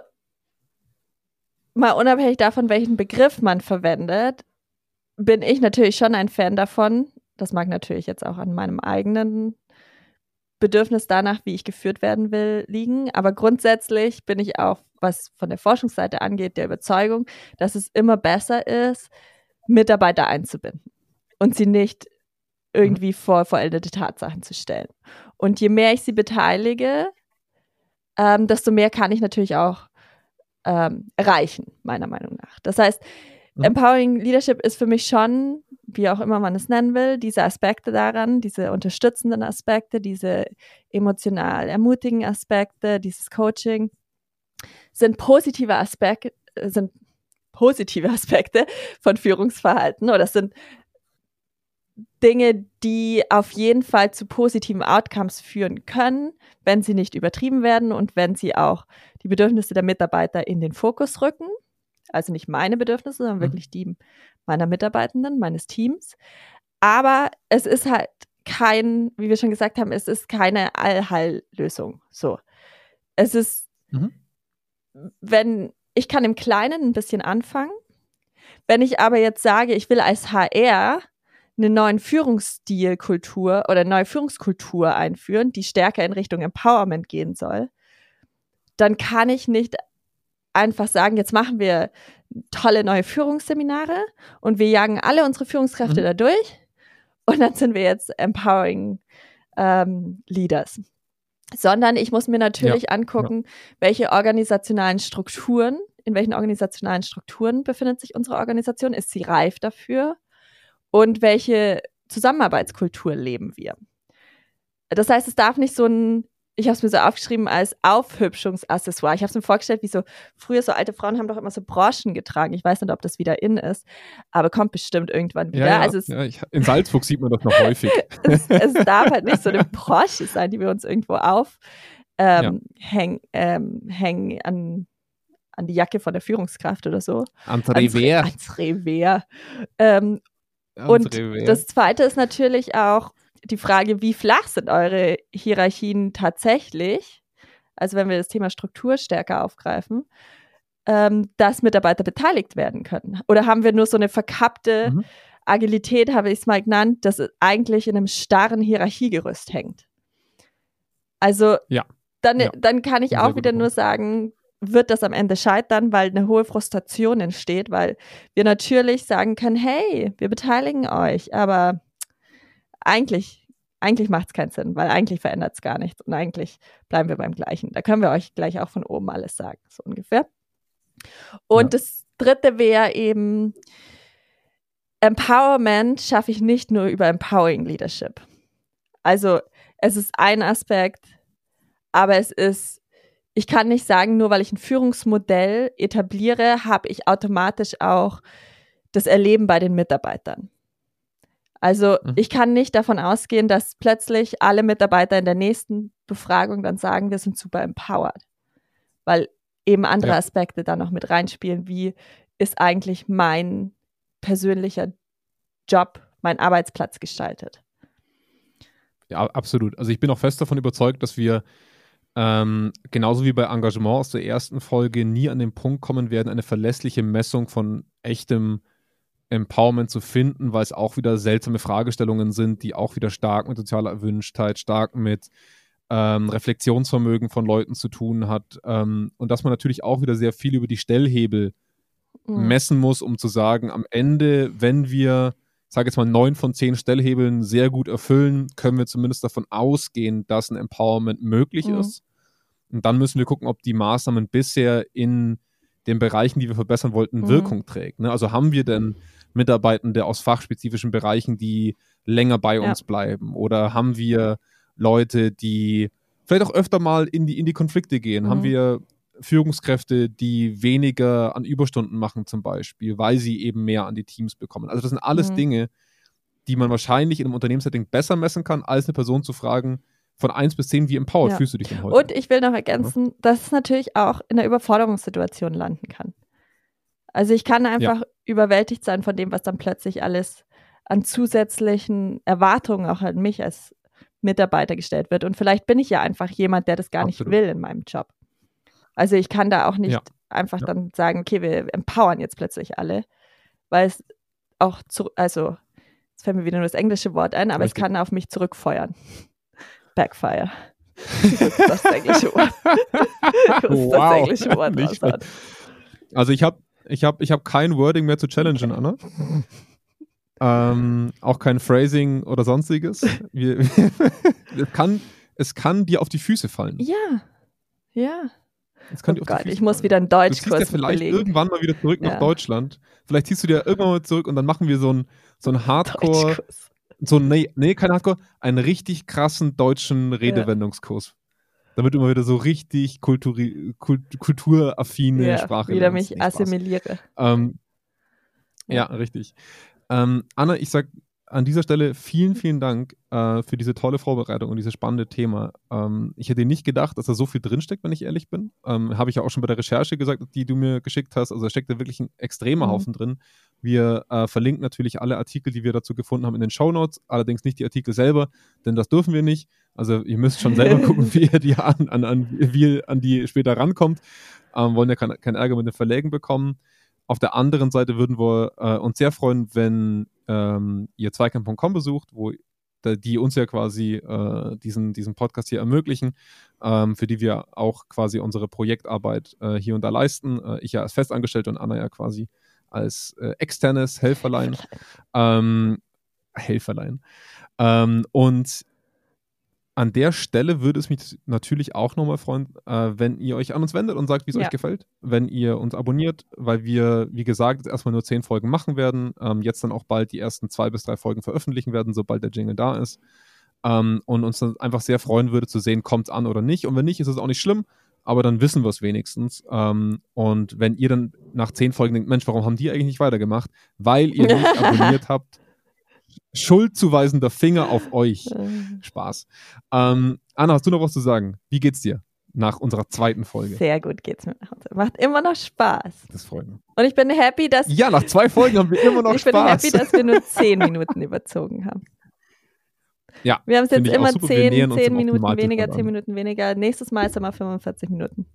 mal unabhängig davon, welchen Begriff man verwendet, bin ich natürlich schon ein Fan davon. Das mag natürlich jetzt auch an meinem eigenen Bedürfnis danach, wie ich geführt werden will, liegen. Aber grundsätzlich bin ich auch, was von der Forschungsseite angeht, der Überzeugung, dass es immer besser ist, Mitarbeiter einzubinden und sie nicht irgendwie vor vollendete Tatsachen zu stellen. Und je mehr ich sie beteilige, ähm, desto mehr kann ich natürlich auch ähm, erreichen, meiner Meinung nach. Das heißt, Mhm. Empowering Leadership ist für mich schon, wie auch immer man es nennen will, diese Aspekte daran, diese unterstützenden Aspekte, diese emotional ermutigen Aspekte, dieses Coaching, sind positive Aspekte, sind positive Aspekte von Führungsverhalten oder sind Dinge, die auf jeden Fall zu positiven Outcomes führen können, wenn sie nicht übertrieben werden und wenn sie auch die Bedürfnisse der Mitarbeiter in den Fokus rücken. Also nicht meine Bedürfnisse, sondern Mhm. wirklich die meiner Mitarbeitenden, meines Teams. Aber es ist halt kein, wie wir schon gesagt haben, es ist keine Allheillösung. So. Es ist, Mhm. wenn, ich kann im Kleinen ein bisschen anfangen. Wenn ich aber jetzt sage, ich will als HR einen neuen Führungsstilkultur oder eine neue Führungskultur einführen, die stärker in Richtung Empowerment gehen soll, dann kann ich nicht einfach sagen, jetzt machen wir tolle neue Führungsseminare und wir jagen alle unsere Führungskräfte Mhm. da durch und dann sind wir jetzt empowering ähm, Leaders. Sondern ich muss mir natürlich angucken, welche organisationalen Strukturen, in welchen organisationalen Strukturen befindet sich unsere Organisation, ist sie reif dafür und welche Zusammenarbeitskultur leben wir. Das heißt, es darf nicht so ein, ich habe es mir so aufgeschrieben als Aufhübschungsaccessoire. Ich habe es mir vorgestellt, wie so früher so alte Frauen haben doch immer so Broschen getragen. Ich weiß nicht, ob das wieder in ist, aber kommt bestimmt irgendwann wieder. Ja, ja, also ja, ich, in Salzburg sieht man das noch häufig. es, es darf halt nicht so eine Brosche sein, die wir uns irgendwo auf ähm, hängen, ähm, hängen an, an die Jacke von der Führungskraft oder so. Ans Ans, Revers. ans Revier. Ähm, Ans und Revers. das zweite ist natürlich auch die Frage, wie flach sind eure Hierarchien tatsächlich? Also wenn wir das Thema Struktur stärker aufgreifen, ähm, dass Mitarbeiter beteiligt werden können. Oder haben wir nur so eine verkappte Mhm. Agilität, habe ich es mal genannt, dass es eigentlich in einem starren Hierarchiegerüst hängt? Also Ja. dann, Ja. dann kann ich sehr auch wieder nur Punkt. sagen, wird das am Ende scheitern, weil eine hohe Frustration entsteht, weil wir natürlich sagen können, hey, wir beteiligen euch, aber eigentlich, eigentlich macht es keinen Sinn, weil eigentlich verändert es gar nichts und eigentlich bleiben wir beim Gleichen. Da können wir euch gleich auch von oben alles sagen, so ungefähr. Und Ja. das dritte wäre eben Empowerment schaffe ich nicht nur über Empowering Leadership. Also es ist ein Aspekt, aber es ist, ich kann nicht sagen, nur weil ich ein Führungsmodell etabliere, habe ich automatisch auch das Erleben bei den Mitarbeitern. Also mhm. ich kann nicht davon ausgehen, dass plötzlich alle Mitarbeiter in der nächsten Befragung dann sagen, wir sind super empowered, weil eben andere ja. Aspekte da noch mit reinspielen, wie ist eigentlich mein persönlicher Job, mein Arbeitsplatz gestaltet. Ja, absolut. Also ich bin auch fest davon überzeugt, dass wir ähm, genauso wie bei Engagement aus der ersten Folge nie an den Punkt kommen werden, eine verlässliche Messung von echtem Empowerment zu finden, weil es auch wieder seltsame Fragestellungen sind, die auch wieder stark mit sozialer Erwünschtheit, stark mit ähm, Reflexionsvermögen von Leuten zu tun hat. Ähm, und dass man natürlich auch wieder sehr viel über die Stellhebel mhm. messen muss, um zu sagen, am Ende, wenn wir, ich sage jetzt mal, neun von zehn Stellhebeln sehr gut erfüllen, können wir zumindest davon ausgehen, dass ein Empowerment möglich mhm. ist. Und dann müssen wir gucken, ob die Maßnahmen bisher in den Bereichen, die wir verbessern wollten, mhm. Wirkung trägt. Ne? Also haben wir denn Mitarbeitende aus fachspezifischen Bereichen, die länger bei uns bleiben? Oder haben wir Leute, die vielleicht auch öfter mal in die, in die Konflikte gehen? Mhm. Haben wir Führungskräfte, die weniger an Überstunden machen zum Beispiel, weil sie eben mehr an die Teams bekommen. Also das sind alles mhm. Dinge, die man wahrscheinlich in einem Unternehmenssetting besser messen kann, als eine Person zu fragen, von 1 bis 10, wie empowered ja. fühlst du dich denn heute? Und ich will noch ergänzen, ja. dass es natürlich auch in der Überforderungssituation landen kann. Also ich kann einfach ja. überwältigt sein von dem, was dann plötzlich alles an zusätzlichen Erwartungen auch an mich als Mitarbeiter gestellt wird. Und vielleicht bin ich ja einfach jemand, der das gar Absolut. nicht will in meinem Job. Also ich kann da auch nicht ja. einfach ja. dann sagen, okay, wir empowern jetzt plötzlich alle, weil es auch zu, also jetzt fällt mir wieder nur das englische Wort ein, aber Richtig. es kann auf mich zurückfeuern. Backfire. das englische Wort. wow. das englische Wort Also ich habe ich hab, ich hab kein Wording mehr zu challengen, Anna. ähm, auch kein Phrasing oder sonstiges. Wir, es, kann, es kann dir auf die Füße fallen. Ja, ja. Jetzt kann oh Gott, ich muss wieder einen Deutschkurs ja vielleicht belegen. irgendwann mal wieder zurück ja. nach Deutschland. Vielleicht ziehst du dir irgendwann mal zurück und dann machen wir so einen so ein Hardcore, so nee, nee, kein Hardcore, einen richtig krassen deutschen Redewendungskurs. Ja. Damit immer wieder so richtig kulturi kult kulturaffine ja, Sprache wieder mich assimiliere. Ähm, ja. ja, richtig. Ähm, Anna, ich sag an dieser Stelle vielen, vielen Dank äh, für diese tolle Vorbereitung und dieses spannende Thema. Ähm, ich hätte nicht gedacht, dass da so viel drinsteckt, wenn ich ehrlich bin. Ähm, Habe ich ja auch schon bei der Recherche gesagt, die du mir geschickt hast. Also da steckt da wirklich ein extremer mhm. Haufen drin. Wir äh, verlinken natürlich alle Artikel, die wir dazu gefunden haben, in den Show Notes. Allerdings nicht die Artikel selber, denn das dürfen wir nicht. Also ihr müsst schon selber gucken, wie ihr die an, an, an, wie an die später rankommt. Ähm, wollen ja keinen kein Ärger mit den Verlägen bekommen. Auf der anderen Seite würden wir äh, uns sehr freuen, wenn ähm, ihr zweikern.com besucht, wo die uns ja quasi äh, diesen, diesen Podcast hier ermöglichen, ähm, für die wir auch quasi unsere Projektarbeit äh, hier und da leisten. Äh, ich ja als Festangestellte und Anna ja quasi als äh, externes Helferlein. Ähm, Helferlein. Ähm, und an der Stelle würde es mich natürlich auch nochmal freuen, äh, wenn ihr euch an uns wendet und sagt, wie es ja. euch gefällt. Wenn ihr uns abonniert, weil wir, wie gesagt, erstmal nur zehn Folgen machen werden. Ähm, jetzt dann auch bald die ersten zwei bis drei Folgen veröffentlichen werden, sobald der Jingle da ist. Ähm, und uns dann einfach sehr freuen würde zu sehen, kommt es an oder nicht. Und wenn nicht, ist es auch nicht schlimm, aber dann wissen wir es wenigstens. Ähm, und wenn ihr dann nach zehn Folgen denkt, Mensch, warum haben die eigentlich nicht weitergemacht? Weil ihr nicht abonniert habt schuldzuweisender Finger auf euch. Spaß. Ähm, Anna, hast du noch was zu sagen? Wie geht's dir nach unserer zweiten Folge? Sehr gut geht's mir. Macht immer noch Spaß. Das freut mich. Und ich bin happy, dass. Ja, nach zwei Folgen haben wir immer noch ich Spaß. Ich bin happy, dass wir nur zehn Minuten überzogen haben. Ja. Wir haben es jetzt immer zehn, zehn Minuten weniger, zehn Minuten weniger. Nächstes Mal ist immer 45 Minuten.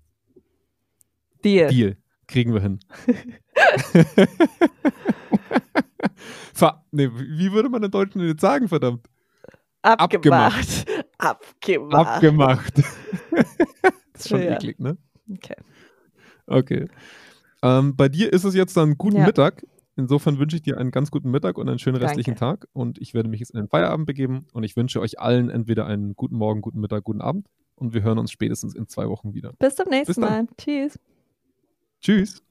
Deal. Deal. Kriegen wir hin. nee, wie würde man in Deutschen jetzt sagen, verdammt? Abgemacht. Abgemacht. Abgemacht. das ist schon ja. eklig, ne? Okay. Okay. Ähm, bei dir ist es jetzt dann guten ja. Mittag. Insofern wünsche ich dir einen ganz guten Mittag und einen schönen restlichen Danke. Tag. Und ich werde mich jetzt in den Feierabend begeben. Und ich wünsche euch allen entweder einen guten Morgen, guten Mittag, guten Abend. Und wir hören uns spätestens in zwei Wochen wieder. Bis zum nächsten Bis Mal. Tschüss. Tschüss.